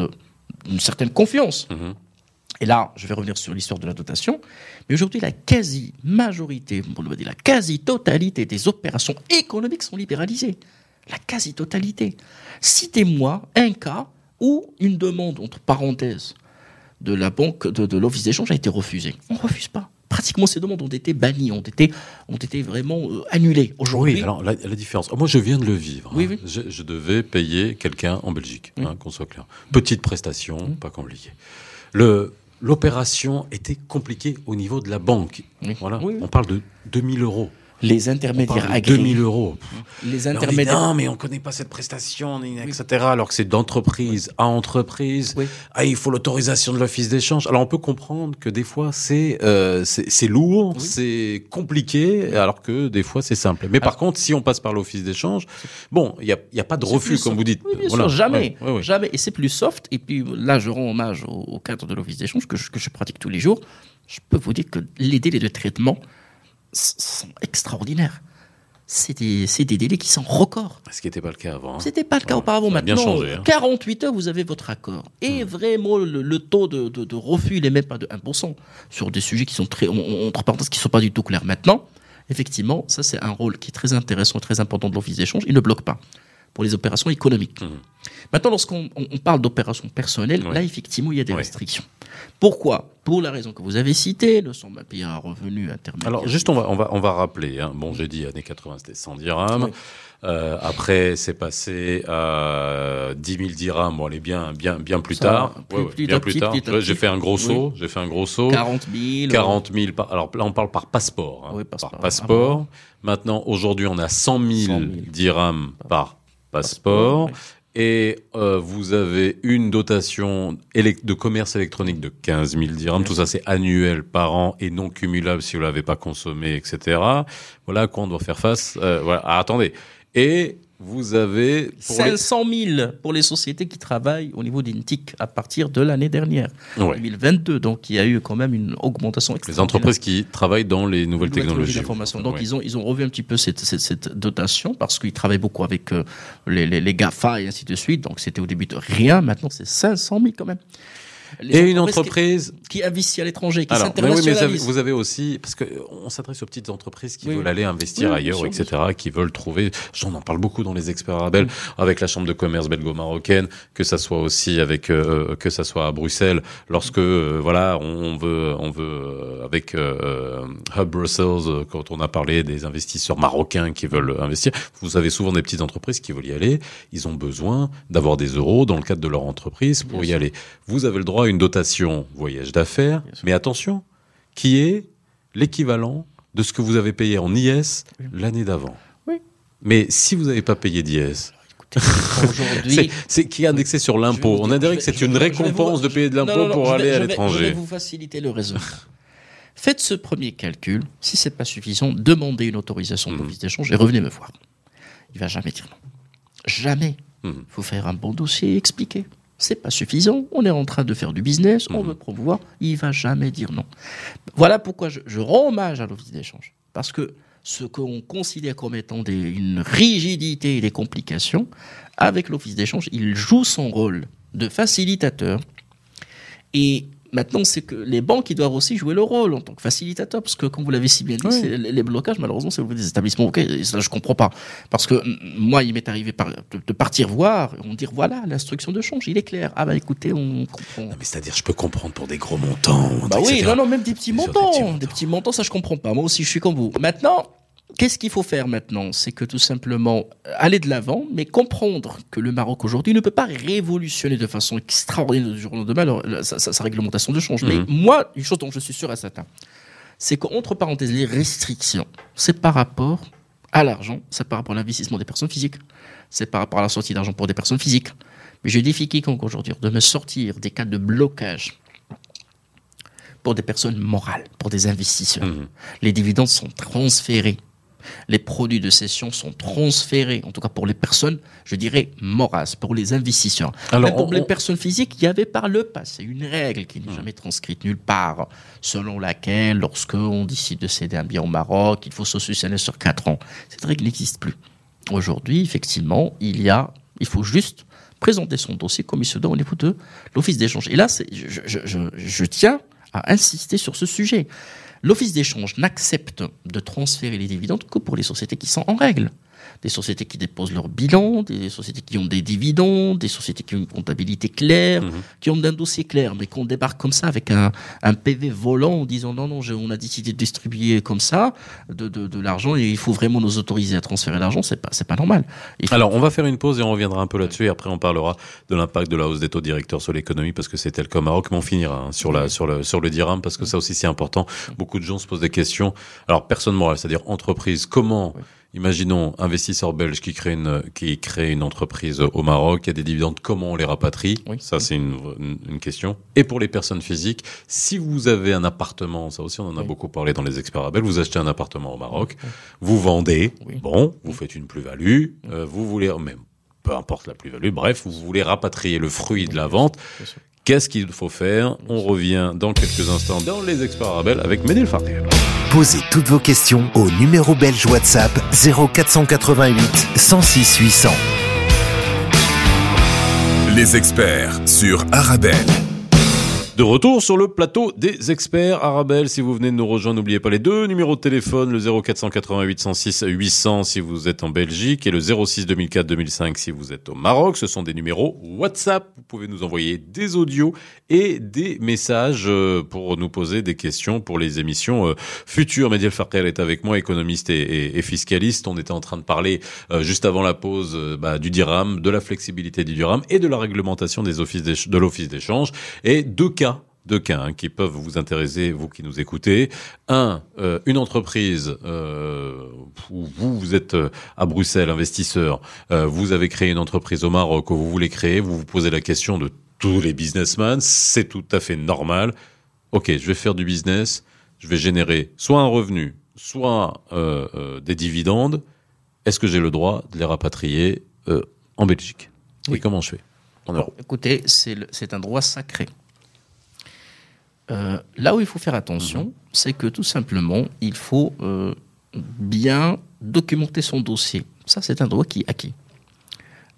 une certaine confiance. Mhm. Et là, je vais revenir sur l'histoire de la dotation. Mais aujourd'hui, la quasi-majorité, on va dire la quasi-totalité des opérations économiques sont libéralisées. La quasi-totalité. Citez-moi un cas où une demande, entre parenthèses, de la banque, de, de l'office d'échange a été refusée. On ne refuse pas. Pratiquement ces demandes ont été bannies, ont été, ont été vraiment euh, annulées. Aujourd'hui, Oui, alors la, la différence. Moi, je viens de le vivre. Oui, hein. oui. Je, je devais payer quelqu'un en Belgique, hein, qu'on soit clair. Petite prestation, pas compliqué. Le l'opération était compliquée au niveau de la banque. Oui. Voilà. Oui, oui. On parle de 2000 euros. Les intermédiaires agréés. 2000 euros. Les Mais on dit, intermédiaires. non, mais on connaît pas cette prestation, etc. Alors que c'est d'entreprise à entreprise. Oui. Ah, il faut l'autorisation de l'office d'échange. Alors on peut comprendre que des fois c'est euh, c'est lourd, Oui. c'est compliqué, alors que des fois c'est simple. Mais par contre, si on passe par l'office d'échange, bon, il y a, il y a pas de refus comme vous dites. Oui, bien Voilà. sûr, jamais. Ouais, ouais, ouais. Jamais. Et c'est plus soft. Et puis là, je rends hommage au, cadre de l'office d'échange que je, que je pratique tous les jours. Je peux vous dire que les délais de traitement sont extraordinaires. C'est des, c'est des délais qui sont records. Ce qui n'était pas le cas avant. hein. C'était pas le cas Ouais, auparavant. bien Maintenant, changé, hein. 48 heures, vous avez votre accord. Et vraiment, le, le taux de, de- de refus, il n'est même pas de 1%. Sur des sujets qui sont très, entre parenthèses, qui sont pas du tout clairs. Maintenant, effectivement, ça, c'est un rôle qui est très intéressant, très important de l'office d'échange. Il ne bloque pas pour les opérations économiques. Mhm. Maintenant, lorsqu'on on- on parle d'opérations personnelles, Ouais. là, effectivement, il y a des Ouais. restrictions. Pourquoi? Pour la raison que vous avez citée, nous sommes un pays à revenu intermédiaire. Alors juste on va on va on va rappeler. Hein. Bon, j'ai dit années 80 c'était 100 dirhams. Oui. Euh, après c'est passé à 10 000 dirhams. Bon, allez bien bien bien plus Ça tard. va, plus- petit bien à plus petit, tard. Ouais, J'ai fait un gros Oui. saut. J'ai fait un gros saut. 40 000. 40 000 par, alors là on parle par passeport, hein, Oui, passeport. par passeport. Maintenant aujourd'hui on a 100 000, 100 000 dirhams par passeport. Passeport, Et euh, vous avez une dotation de commerce électronique de 15 000 dirhams. Tout ça, c'est annuel par an et non cumulable si vous l'avez pas consommé, etc. Voilà à quoi on doit faire face. Euh, voilà. Ah, attendez. Et vous avez pour 500 000 pour les sociétés qui travaillent au niveau d'Intic à partir de l'année dernière, 2022. Donc il y a eu quand même une augmentation. Les entreprises qui travaillent dans les nouvelles, technologies. d'information. Donc ils ont ils ont revu un petit peu cette, cette, dotation parce qu'ils travaillent beaucoup avec euh, les, les, les GAFA et ainsi de suite. Donc c'était au début de rien. Maintenant c'est 500 000 quand même et une entreprise qui, investit à l'étranger, qui s'internationalise. vous avez aussi, parce qu'on s'adresse aux petites entreprises qui veulent aller investir ailleurs, etc., qui veulent trouver, j'en en parle beaucoup dans les experts Arabel, avec la chambre de commerce belgo-marocaine, que ça soit aussi avec, euh, que ça soit à Bruxelles, lorsque, euh, voilà, on, veut, on veut, euh, avec Hub Brussels, quand on a parlé des investisseurs marocains qui veulent investir, vous avez souvent des petites entreprises qui veulent y aller, ils ont besoin d'avoir des euros dans le cadre de leur entreprise pour y aller. Vous avez le droit une dotation voyage d'affaires, mais attention, qui est l'équivalent de ce que vous avez payé en IS l'année d'avant. Oui. Mais si vous n'avez pas payé d'IS, c'est qui est indexé sur l'impôt. On a dirait que c'est une récompense de payer de l'impôt pour aller à l'étranger. Je vais vous faciliter le résultat. Faites ce premier calcul. Si c'est pas suffisant, demandez une autorisation de mmh. d'échange et revenez me voir. Il va jamais dire non. Jamais. Il mmh. faut faire un bon dossier et expliquer c'est pas suffisant, on est en train de faire du business, on mhm. veut promouvoir, il va jamais dire non. Voilà pourquoi je, rends hommage à l'office d'échange. Parce que ce qu'on considère comme étant une rigidité et des complications, avec l'office d'échange, il joue son rôle de facilitateur et Maintenant, c'est que les banques, ils doivent aussi jouer le rôle en tant que facilitateur, parce que, comme vous l'avez si bien dit, les blocages, malheureusement, c'est des établissements. Ok, ça, je comprends pas. Parce que moi, il m'est arrivé de, partir voir, on dire voilà, l'instruction de change, il est clair. Ah bah écoutez, on comprend. Non, mais c'est-à-dire, je peux comprendre pour des gros montants. Bah oui, non, non, même des petits montants, des petits montants, des petits montants, ça je comprends pas. Moi aussi, je suis comme vous. Maintenant, Qu'est-ce qu'il faut faire maintenant? C'est que tout simplement euh, aller de l'avant, mais comprendre que le Maroc aujourd'hui ne peut pas révolutionner de façon extraordinaire du jour au lendemain sa, réglementation de change. Mais mhm. moi, une chose dont je suis sûr et certain, c'est qu'entre parenthèses, les restrictions, c'est par rapport à l'argent, c'est par rapport à l'investissement des personnes physiques, c'est par rapport à la sortie d'argent pour des personnes physiques. Mais je défie quiconque aujourd'hui de me sortir des cas de blocage pour des personnes morales, pour des investisseurs. Mhm. Les dividendes sont transférés les produits de cession sont transférés, en tout cas pour les personnes, je dirais, morales, pour les investisseurs. Alors, pour les personnes physiques, il y avait par le passé une règle qui n'est hmm. jamais transcrite nulle part, selon laquelle, lorsque on décide de céder un bien au Maroc, il faut se succéder sur 4 ans. Cette règle n'existe plus. Aujourd'hui, effectivement, il y a, il faut juste présenter son dossier comme il se doit au niveau de l'office d'échange. Et là, je, je, je tiens à insister sur ce sujet. L'office d'échange n'accepte de transférer les dividendes que pour les sociétés qui sont en règle des sociétés qui déposent leur bilan, des sociétés qui ont des dividendes, des sociétés qui ont une comptabilité claire, mhm. qui ont un dossier clair, mais qu'on débarque comme ça avec un, un, PV volant en disant non, non, on a décidé de distribuer comme ça de, de, de l'argent et il faut vraiment nous autoriser à transférer l'argent, c'est pas, c'est pas normal. Alors, on va faire une pause et on reviendra un peu là-dessus et après on parlera de l'impact de la hausse des taux directeurs sur l'économie parce que c'est tel comme Maroc, mais on finira hein, sur, la, sur, le, sur le dirham parce que ça aussi c'est important. Beaucoup de gens se posent des questions. Alors, personne morale, c'est-à-dire entreprise, comment Imaginons investisseur belge qui crée une qui crée une entreprise au Maroc, il y a des dividendes, comment on les rapatrie? Ça c'est une, une, question. Et pour les personnes physiques, si vous avez un appartement, ça aussi on en a beaucoup parlé dans les experts Belges, vous achetez un appartement au Maroc, vous vendez, bon, vous faites une plus-value, euh, vous voulez même peu importe la plus-value, bref, vous voulez rapatrier le fruit de la vente. Qu'est-ce qu'il faut faire? On revient dans quelques instants dans les experts Arabel avec Farter. Posez toutes vos questions au numéro belge WhatsApp 0488 106 800. Les experts sur Arabelle. De retour sur le plateau des experts Arabelle. Si vous venez de nous rejoindre, n'oubliez pas les deux numéros de téléphone, le 0488 106 800 si vous êtes en Belgique et le 06 2004 2005 si vous êtes au Maroc. Ce sont des numéros WhatsApp. Vous pouvez nous envoyer des audios et des messages euh, pour nous poser des questions pour les émissions euh, futures. Mediel Farkel est avec moi, économiste et, fiscaliste. On était en train de parler euh, juste avant la pause bah, du dirham, de la flexibilité du dirham et de la réglementation des offices de l'office d'échange et deux cas deux cas hein, qui peuvent vous intéresser, vous qui nous écoutez. Un, euh, une entreprise euh, où vous, vous êtes euh, à Bruxelles, investisseur, vous avez créé une entreprise au Maroc, où vous voulez créer, vous vous posez la question de tous les businessmen, c'est tout à fait normal. Ok, je vais faire du business, je vais générer soit un revenu, soit des dividendes. est-ce que j'ai le droit de les rapatrier en Belgique? Et Oui. comment je fais? En Europe Écoutez, c'est un droit sacré. Euh, là où il faut faire attention, c'est que tout simplement, il faut euh, bien documenter son dossier. Ça, c'est un droit qui est acquis.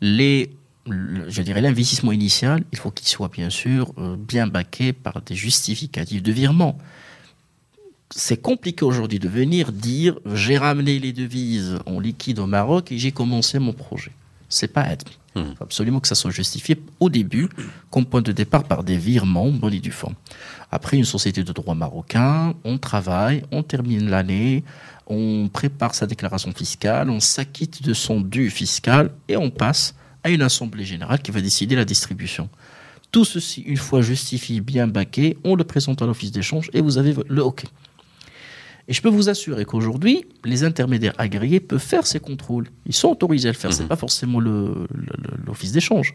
Les, le- je dirais l'investissement initial, il faut qu'il soit bien sûr euh, bien baqué par des justificatifs de virement. C'est compliqué aujourd'hui de venir dire j'ai ramené les devises en liquide au Maroc et j'ai commencé mon projet. C'est pas admis. Il faut absolument que ça soit justifié au début, comme point de départ par des virements, et due forme. Après, une société de droit marocain, on travaille, on termine l'année, on prépare sa déclaration fiscale, on s'acquitte de son dû fiscal et on passe à une assemblée générale qui va décider la distribution. Tout ceci, une fois justifié, bien baqué, on le présente à l'office d'échange et vous avez le OK. Et je peux vous assurer qu'aujourd'hui, les intermédiaires agréés peuvent faire ces contrôles. Ils sont autorisés à le faire. C'est pas forcément le- le- le- l'office d'échange.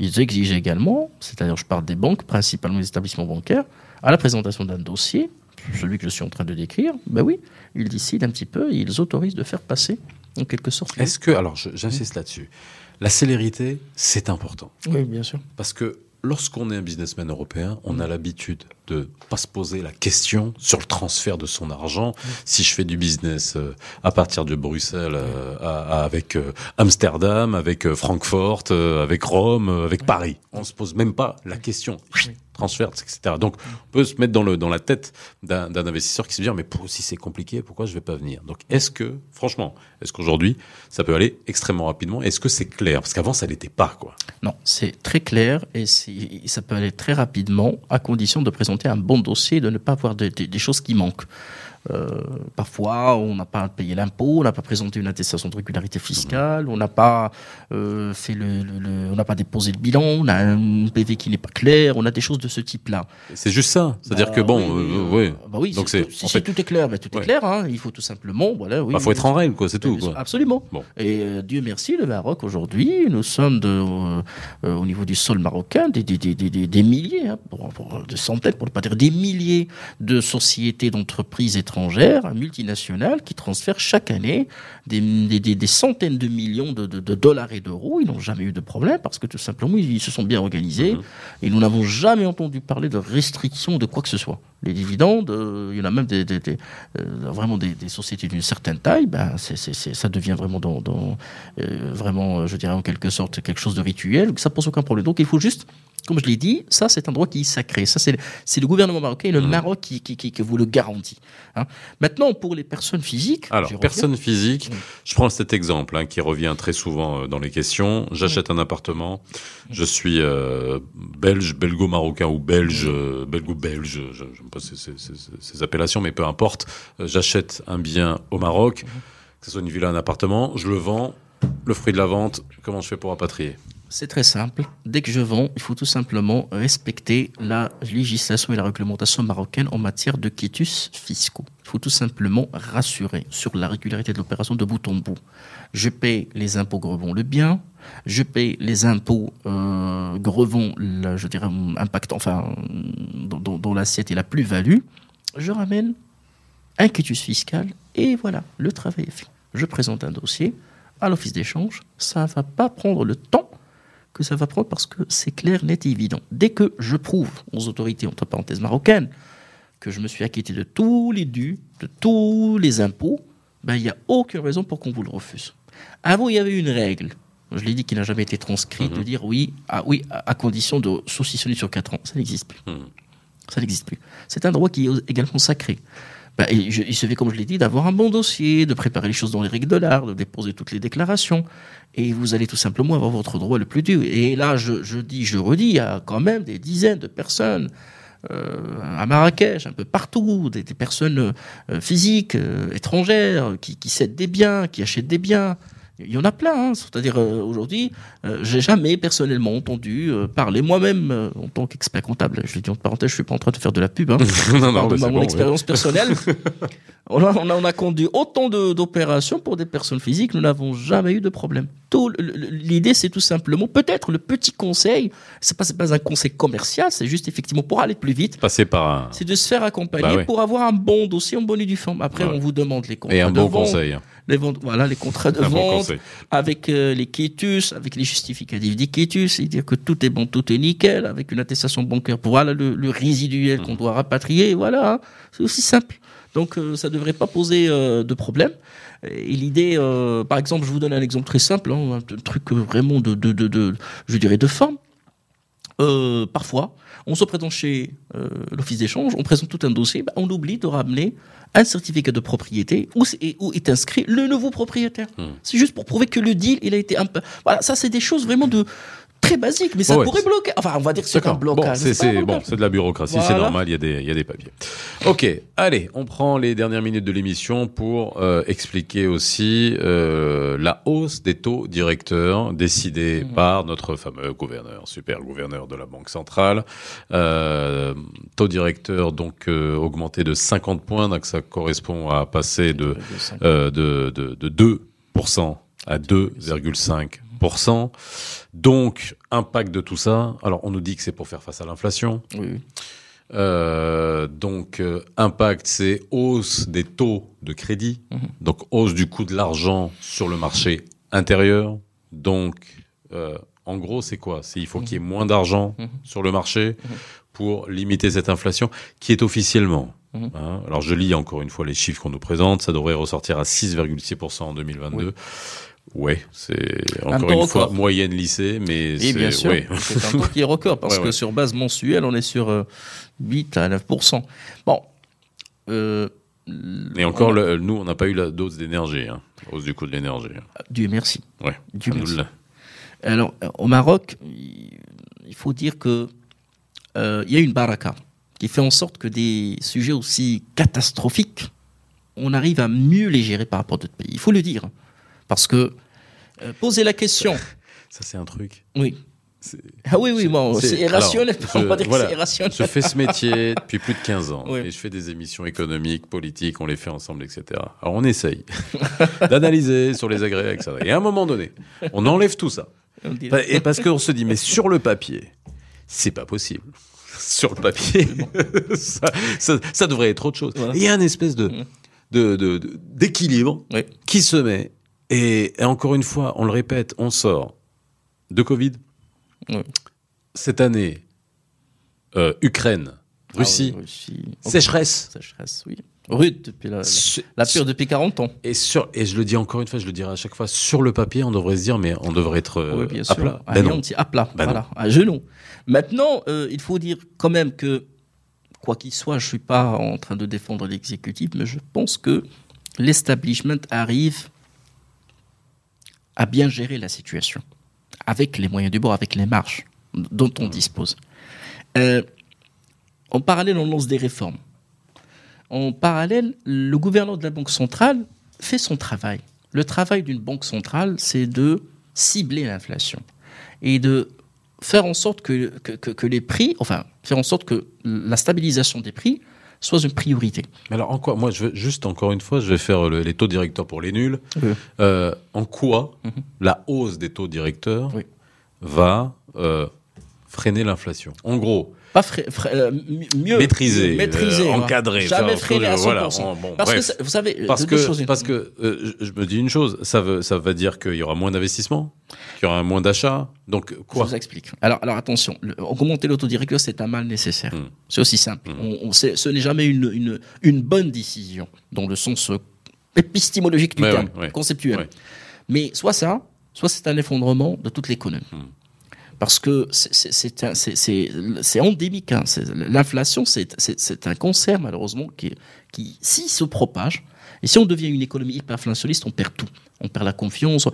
Ils exigent également, c'est-à-dire je parle des banques, principalement les établissements bancaires, à la présentation d'un dossier, celui que je suis en train de décrire, ben oui, ils décident un petit peu et ils autorisent de faire passer, en quelque sorte. Est-ce que, alors j'insiste là-dessus, la célérité, c'est important. Oui, bien sûr. Parce que lorsqu'on est un businessman européen, on a l'habitude de pas se poser la question sur le transfert de son argent. Si je fais du business euh, à partir de Bruxelles, euh, avec euh, Amsterdam, avec Francfort, avec Rome, avec Paris, on se pose même pas la question. Transfert, etc. Donc, on peut se mettre dans, le, dans la tête d'un investisseur qui se dit, mais pour, si c'est compliqué, pourquoi je vais pas venir? Donc, est-ce que, franchement, est-ce qu'aujourd'hui, ça peut aller extrêmement rapidement? Est-ce que c'est clair? Parce qu'avant, ça l'était pas, quoi. Non, c'est très clair et ça peut aller très rapidement à condition de présenter un bon dossier et de ne pas avoir de- de- des choses qui manquent. Euh, parfois, on n'a pas payé l'impôt, on n'a pas présenté une attestation de régularité fiscale, on n'a pas euh, fait le, le- le- on n'a pas déposé le bilan, on a un PV qui n'est pas clair, on a des choses de ce type-là. C'est juste ça. C'est-à-dire Bah que bon, oui, euh, bah oui, Donc c'est- tout- si, fait- tout est clair, bah, tout est Ouais. clair. Hein, il faut tout simplement, voilà, oui. Bah, faut être en règle, quoi. C'est tout. Quoi. Absolument. Bon. Et Dieu merci, le Maroc aujourd'hui, nous sommes de, au niveau du sol marocain des, des, des, des, des- des milliers, hein, pour, pour- des centaines, pour ne pas dire des milliers de sociétés d'entreprises étrangères, multinationales, qui transfèrent chaque année des, des, des- des centaines de millions de, de- de dollars et d'euros. Ils n'ont jamais eu de problème parce que tout simplement, ils se sont bien organisés Mhm. et nous n'avons jamais entendu parler de restrictions de quoi que ce soit. Les dividendes, euh, il y en a même des, euh, vraiment des, sociétés d'une certaine taille, ben ça devient vraiment dans, dans, euh, vraiment, je dirais en quelque sorte quelque chose de rituel. Ça pose aucun problème. Donc il faut juste, comme je l'ai dit, ça c'est un droit qui est sacré. Ça c'est, c'est le gouvernement marocain et le Maroc qui, qui, qui, qui vous le garantit. hein. Maintenant pour les personnes physiques, Alors, reviens. personne physique, Oui. je prends cet exemple hein, qui revient très souvent euh, dans les questions. J'achète un appartement, je suis euh, belge, belgo-marocain ou belge, euh, belgo-belge, je n'aime pas ces, ces- appellations, mais peu importe. J'achète un bien au Maroc, que ce soit une villa, un appartement, je le vends, le fruit de la vente, comment je fais pour rapatrier? C'est très simple. Dès que je vends, il faut tout simplement respecter la législation et la réglementation marocaine en matière de quitus fiscaux. Il faut tout simplement rassurer sur la régularité de l'opération de bout en bout. Je paye les impôts grevant le bien, je paye les impôts euh, grevant, la- je dirais, impact, enfin, dans- dans l'assiette et la plus-value. Je ramène un quitus fiscal et voilà, le travail est fait. Je présente un dossier à l'office d'échange. Ça ne va pas prendre le temps que ça va prendre parce que c'est clair, net et évident. Dès que je prouve aux autorités, entre parenthèses marocaines, que je me suis acquitté de tous les dus, de tous les impôts, ben, il n'y a aucune raison pour qu'on vous le refuse. Avant, il y avait une règle, je l'ai dit, qui n'a jamais été transcrite, de dire oui, ah, oui à, à condition de saucissonner sur 4 ans. Ça n'existe plus. Mhm. Ça n'existe plus. C'est un droit qui est également sacré. Je- il se fait, comme je l'ai dit, d'avoir un bon dossier, de préparer les choses dans les règles de l'art, de déposer toutes les déclarations. Et vous allez tout simplement avoir votre droit le plus dur. Et là, je, dis, je redis, il y a quand même des dizaines de personnes euh, à Marrakech, un peu partout, des, personnes euh, physiques, euh, étrangères, qui cèdent des biens, qui achètent des biens. Il y en a plein. hein. C'est-à-dire, euh, aujourd'hui, euh, j'ai jamais personnellement entendu euh, parler moi-même euh, en tant qu'expert comptable. Je le dis en parenthèse, je suis pas en train de faire de la pub. Hein. *laughs* non, parle de ma- mon bon, expérience personnelle. *laughs* on, a, on, a, on a conduit autant d'opérations pour des personnes physiques, nous n'avons jamais eu de problème. L'idée, c'est tout simplement, peut-être le petit conseil, c'est pas, pas un conseil commercial, c'est juste effectivement pour aller plus vite. Passer par un... c'est de se faire accompagner Bah ouais. pour avoir un bon dossier en bonne et due forme. Après, Ouais. on vous demande les contrats Et un bon conseil. Les ventes, voilà, les contrats de Un bon vente, avec euh, les quitus, avec les justificatifs des quitus, c'est-à-dire que tout est bon, tout est nickel, avec une attestation bancaire pour voilà le, le résiduel qu'on doit rapatrier, voilà, hein. c'est aussi simple. Donc euh, ça ne devrait pas poser euh, de problème. Et l'idée, par exemple, je vous donne un exemple très simple, hein, un truc vraiment de, de, de, de- je dirais, de forme. Euh, parfois, on se présente chez euh, l'office d'échange, on présente tout un dossier, bah, on oublie de ramener un certificat de propriété où, où est inscrit le nouveau propriétaire. Hmm. C'est juste pour prouver que le deal, il a été un peu. Voilà, ça, c'est des choses vraiment de très basiques, mais ça Ouais, pourrait bloquer. Enfin, on va dire que c'est un blocage. Bon, c'est bon, de la bureaucratie, c'est normal, il y, a des- y a des papiers. Ok, allez, on prend les dernières minutes de l'émission pour euh, expliquer aussi euh, la hausse des taux directeurs décidée Mhm. par notre fameux gouverneur, super gouverneur de la Banque centrale. Euh, taux directeur donc augmenté de 50 points, donc ça correspond à passer de de, de, de 2% à 2,5%. Donc, impact de tout ça. Alors, on nous dit que c'est pour faire face à l'inflation. Oui, oui. Euh, donc, euh, impact, c'est hausse des taux de crédit. Mhm. Donc, hausse du coût de l'argent sur le marché intérieur. Donc, euh, en gros, c'est quoi? C'est il faut qu'il y ait moins d'argent Mhm. sur le marché pour limiter cette inflation qui est officiellement. Mhm. hein. alors, je lis encore une fois les chiffres qu'on nous présente. Ça devrait ressortir à 6,6% en 2022. Ouais, c'est encore une fois moyenne lycée, mais c'est bien sûr. ouais. *laughs* C'est un taux qui est record parce Ouais, que ouais. sur base mensuelle, on est sur euh, 8 à 9%. Bon. Euh, Et encore, on a- le- nous, on n'a pas eu la dose d'énergie, hein, hausse du coût de l'énergie. Dieu merci. Ouais, Dieu merci. Alhamdoulilah. Alors, euh, au Maroc, il il faut dire que euh, il y a une baraka qui fait en sorte que des sujets aussi catastrophiques, on arrive à mieux les gérer par rapport à d'autres pays. Il faut le dire. Parce que euh, poser la question, *laughs* Ça, c'est un truc. oui. Ah oui, oui, bon, c'est- irrationnel. alors, on je- va dire voilà. que c'est irrationnel. Je fais ce métier *laughs* depuis plus de 15 ans Oui. et je fais des émissions économiques, politiques, on les fait ensemble, etc. Alors on essaye *laughs* d'analyser sur les agrès, etc. Et à un moment donné, on enlève tout ça. On Et parce qu'on se dit, mais sur le papier, c'est pas possible. Sur le papier, ça, ça- ça devrait être autre chose. Voilà. Et il y a une espèce de, Mm. de, de- de- d'équilibre Oui. qui se met. Et, et encore une fois, on le répète, on sort de Covid. Oui. Cette année, euh, Ukraine, Ah Russie, oui, Russie. sécheresse. Sécheresse, oui. Rude depuis la, la, pire depuis 40 ans. Et, sur, et je le dis encore une fois, je le dirai à chaque fois, sur le papier, on devrait se dire, mais on devrait être euh, oui, bien à sûr. plat. Ben non, non. à plat, Ben voilà, à genoux. Maintenant, euh, il faut dire quand même que, quoi qu'il soit, je suis pas en train de défendre l'exécutif, mais je pense que l'establishment arrive à bien gérer la situation, avec les moyens du bord, avec les marges dont on dispose. Euh, en parallèle, on lance des réformes. En parallèle, le gouverneur de la Banque centrale fait son travail. Le travail d'une banque centrale, c'est de cibler l'inflation et de faire en sorte que, les prix, enfin, faire en sorte que la stabilisation des prix soit une priorité. Alors, en quoi Moi, je veux, juste encore une fois, je vais faire le- les taux directeurs pour les nuls. Oui. Euh, en quoi Mhm. la hausse des taux directeurs Oui. va euh, freiner l'inflation? En gros, Pas euh, mi- mieux maîtriser, mieux maîtriser, euh, voilà. encadrer, jamais freiner à 100%. voilà, bon, parce que bref. vous savez, Parce deux que, choses. parce que euh, je je me dis une chose, ça veut, ça dire qu'il y aura moins d'investissement, qu'il y aura moins d'achats. Donc, Je quoi vous explique. Alors, alors attention, le- augmenter l'autodirecteur, c'est un mal nécessaire. Mm. C'est aussi simple. Mm. On, on sait- ce n'est jamais une, une, une bonne décision, dans le sens épistémologique du terme, ouais, ouais. conceptuel. Ouais. Mais soit ça, soit c'est un effondrement de toute l'économie. Mm. Parce que c'est- endémique. L'inflation, c'est un cancer, malheureusement, qui, qui s'il se propage, et si on devient une économie hyperinflationniste, on perd tout. On perd la confiance,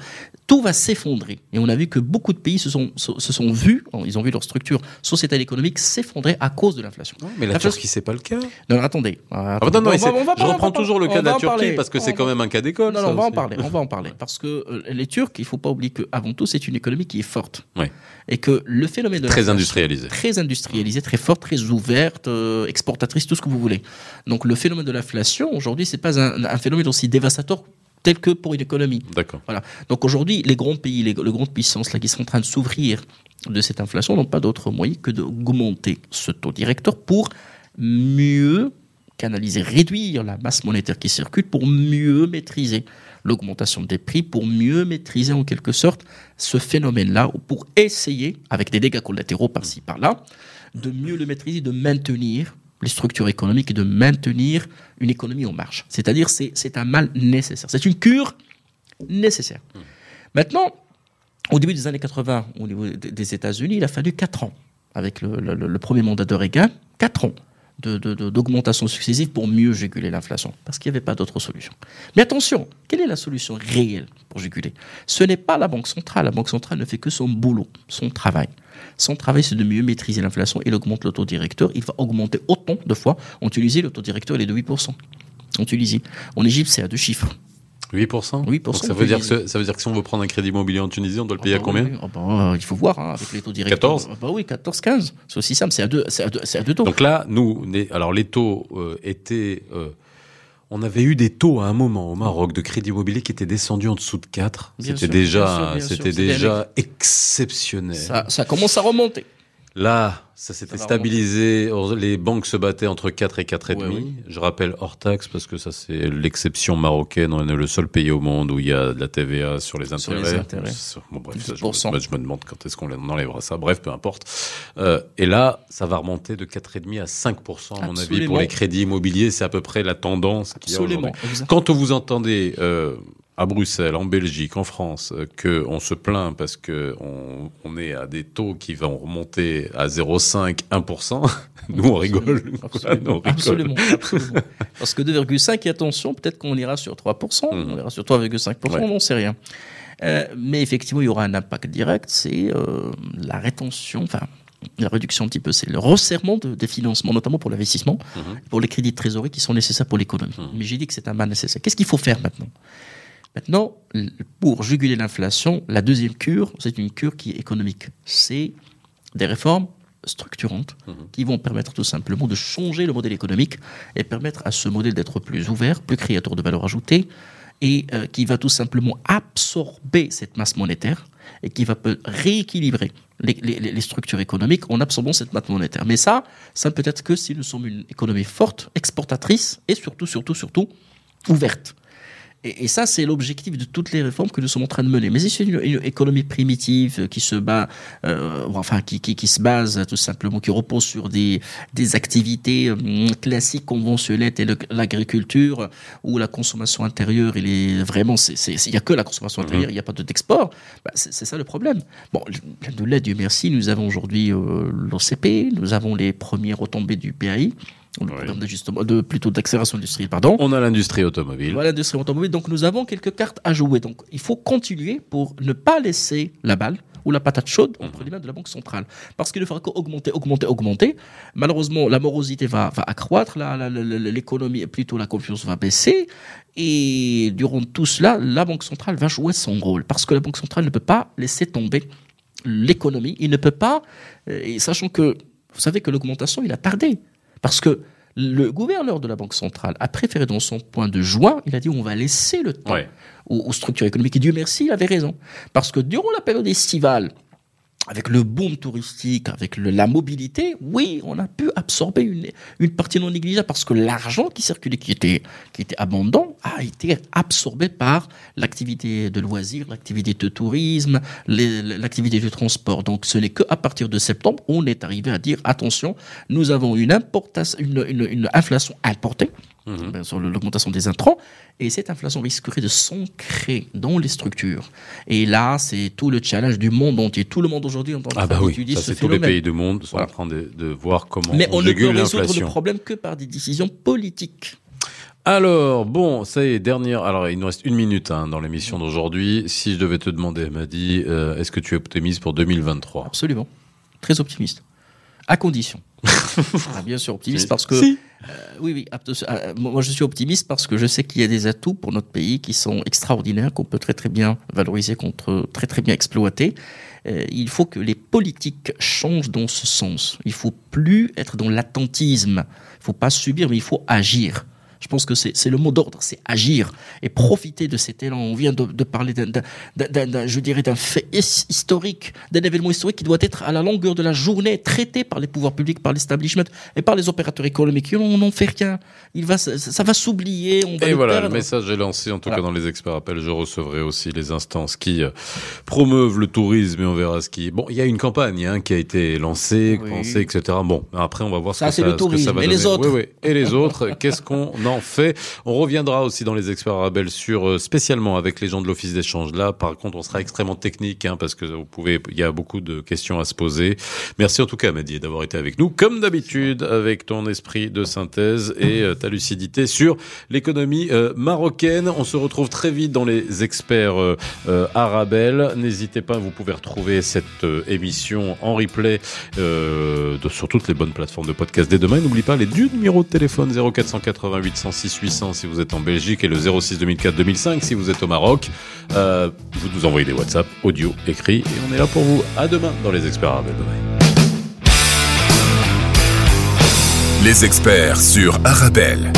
tout va s'effondrer. Et on a vu que beaucoup de pays se sont, se, se sont vus, ils ont vu leur structure sociétale et économique s'effondrer à cause de l'inflation. Mais la L'inflation- Turquie, c'est pas le cas. Non, attendez. Ah, non, non, On mais va- c'est- on va je reprends toujours le cas de la Turquie parce que c'est quand même un cas d'école. non, non, on va en parler. On va en parler parce que euh, les Turcs, il faut pas oublier que avant tout, c'est une économie qui est forte Ouais. et que le phénomène de Très l'inflation- industrialisé. très industrialisée, très forte, très ouverte, euh, exportatrice, tout ce que vous voulez. Donc le phénomène de l'inflation aujourd'hui, c'est pas un, un phénomène aussi dévastateur tel que pour une économie. D'accord. Donc aujourd'hui, les grands pays, les, les grandes puissances là, qui sont en train de s'ouvrir de cette inflation n'ont pas d'autre moyen que d'augmenter ce taux directeur pour mieux canaliser, réduire la masse monétaire qui circule pour mieux maîtriser l'augmentation des prix pour mieux maîtriser en quelque sorte ce phénomène-là, ou pour essayer, avec des dégâts collatéraux par-ci par-là, de mieux le maîtriser, de maintenir les structures économiques et de maintenir une économie en marche. C'est-à-dire c'est c'est un mal nécessaire. C'est une cure nécessaire. Maintenant, au début des années 80, au niveau des- des États-Unis, il a fallu 4 ans, avec le, le- le premier mandat de Reagan, 4 ans d'augmentation successive pour mieux juguler l'inflation, parce qu'il n'y avait pas d'autre solution. Mais attention, quelle est la solution réelle pour juguler Ce n'est pas la Banque centrale. La Banque centrale ne fait que son boulot, son travail. Son travail, c'est de mieux maîtriser l'inflation. Il augmente le taux directeur. Il va augmenter autant de fois. En Tunisie, le taux directeur il est de 8%. En Tunisie. En Égypte, c'est à deux chiffres. 8% 8%, Donc ça veut, dire que, ça veut dire que si on veut prendre un crédit immobilier en Tunisie, on doit le payer Ah à bah combien oui, ah bah, euh, Il faut voir, hein, avec les taux directeurs. 14? Ah bah oui, 14, 15. C'est aussi simple, c'est à deux, à deux, à deux taux. Donc là, nous, alors les taux euh, étaient... euh, on avait eu des taux à un moment au Maroc de crédit immobilier qui étaient descendus en dessous de 4. Bien C'était déjà, c'était c'était déjà exceptionnel. ça, ça commence à remonter. Là, ça s'était stabilisé. Les banques se battaient entre 4 et 4,5. Ouais, oui. Je rappelle hors taxe parce que ça, c'est l'exception marocaine. On est le seul pays au monde où il y a de la TVA sur les Sur intérêts. les intérêts. Bon, bref, ça, je, 10%. me, je me demande quand est-ce qu'on enlèvera ça. Bref, peu importe. Euh, et là, ça va remonter de 4,5 à 5%, à mon avis, pour les crédits immobiliers. C'est à peu près la tendance qu'il y a aujourd'hui. Quand vous entendez euh, à Bruxelles, en Belgique, en France, euh, que on se plaint parce que on, est à des taux qui vont remonter à 0,5, 1%, *laughs* *laughs* nous on rigole. Absolument, rigole. absolument, absolument. Parce que 2,5, et attention, peut-être qu'on ira sur 3%, Mhm. on ira sur 3,5%, Ouais. on n'en sait rien. Euh, mais effectivement, il y aura un impact direct, c'est euh, la rétention, enfin, la réduction un petit peu, c'est le resserrement de, des financements, notamment pour l'investissement, Mhm. pour les crédits de trésorerie qui sont nécessaires pour l'économie. Mhm. Mais j'ai dit que c'est un mal nécessaire. Qu'est-ce qu'il faut faire maintenant? Maintenant, pour juguler l'inflation, la deuxième cure, c'est une cure qui est économique. C'est des réformes structurantes Mhm. qui vont permettre tout simplement de changer le modèle économique et permettre à ce modèle d'être plus ouvert, plus créateur de valeur ajoutée et euh, qui va tout simplement absorber cette masse monétaire et qui va rééquilibrer les, les- les structures économiques en absorbant cette masse monétaire. Mais ça, ça ne peut être que si nous sommes une économie forte, exportatrice et surtout, surtout, surtout ouverte. Et, et ça, c'est l'objectif de toutes les réformes que nous sommes en train de mener. Mais si c'est une, une économie primitive qui se bat, euh, enfin qui, qui, qui se base tout simplement, qui repose sur des, des activités hum, classiques, conventionnelles, que l'agriculture, où la consommation intérieure, il est vraiment, il n'y a que la consommation intérieure, il n'y a pas de- d'export. Bah, c'est, ça le problème. Bon, de l'aide, Dieu merci, nous avons aujourd'hui euh, l'OCP, nous avons les premières retombées du PAI, le Oui. programme d'ajustement, de, plutôt d'accélération industrielle, pardon. On a l'industrie automobile. Voilà l'industrie automobile. Donc nous avons quelques cartes à jouer. Donc il faut continuer pour ne pas laisser la balle ou la patate chaude entre les mains de la Banque centrale. Parce qu'il ne fera qu'augmenter, augmenter, augmenter. Malheureusement, la morosité va, va accroître, l'économie, plutôt la confiance va baisser. Et durant tout cela, la Banque centrale va jouer son rôle. Parce que la Banque centrale ne peut pas laisser tomber l'économie. Il ne peut pas, euh, et sachant que, vous savez que l'augmentation, il a tardé. Parce que le gouverneur de la Banque centrale a préféré dans son point de juin, il a dit on va laisser le temps Ouais. aux, aux structures économiques. Et Dieu merci, il avait raison. Parce que durant la période estivale, avec le boom touristique, avec le- la mobilité, oui, on a pu absorber une, une partie non négligeable parce que l'argent qui circulait, qui était, qui était abondant, a été absorbé par l'activité de loisirs, l'activité de tourisme, l'activité du transport. Donc ce n'est qu'à partir de septembre, on est arrivé à dire attention, nous avons une, importation, une, une, une inflation importée, Mhm. bien sûr, l'augmentation des intrants, et cette inflation risquerait de s'ancrer dans les structures. Et là, c'est tout le challenge du monde entier. Tout le monde aujourd'hui en Ah bah oui, ce c'est tous les phénomène. pays du monde sont Voilà. en train de, de voir comment Mais on, on ne peut résoudre le problème que par des décisions politiques. Alors, bon, ça y est, dernière. Alors, il nous reste une minute hein, dans l'émission d'aujourd'hui. Si je devais te demander, Madi, euh, est-ce que tu es optimiste pour 2023 Absolument. Très optimiste. À condition. *laughs* Ah, bien sûr, optimiste parce que. Si. Euh, oui, oui. euh, moi, je suis optimiste parce que je sais qu'il y a des atouts pour notre pays qui sont extraordinaires, qu'on peut très très bien valoriser, qu'on peut très très bien exploiter. Euh, il faut que les politiques changent dans ce sens. Il faut plus être dans l'attentisme. Il faut pas subir, mais il faut agir. Je pense que c'est le mot d'ordre, c'est agir et profiter de cet élan. On vient de, de parler d'un, je dirais, d'un fait historique, d'un événement historique qui doit être à la longueur de la journée traité par les pouvoirs publics, par l'establishment et par les opérateurs économiques. On n'en fait rien. Il va, ça, va s'oublier. Et voilà, le message est lancé. En tout cas, dans les experts appels, je recevrai aussi les instances qui euh, promeuvent le tourisme et on verra ce qui. Bon, il y a une campagne hein, qui a été lancée, pensée, etc. Bon, après, on va voir ce, ça, que, ça, le tourisme. ça va et donner. les autres. Oui, oui. Et les autres, *laughs* qu'est-ce qu'on en fait On reviendra aussi dans les experts Arabel sur euh, spécialement avec les gens de l'office d'échange. Là, par contre, on sera extrêmement technique hein, parce que vous pouvez, il y a beaucoup de questions à se poser. Merci en tout cas, Mehdi, d'avoir été avec nous, comme d'habitude, avec ton esprit de synthèse et euh, ta lucidité sur l'économie euh, marocaine. On se retrouve très vite dans les experts Arabel. N'hésitez pas, vous pouvez retrouver cette émission en replay sur toutes les bonnes plateformes de podcast dès demain. N'oublie pas les deux numéros de téléphone 0488 106 800 si vous êtes en Belgique et le 06 2004 2005 si vous êtes au Maroc. Euh, vous nous envoyez des WhatsApp, audio, écrit et on est là pour vous. À demain dans les experts Arabel Les experts sur Arabelle.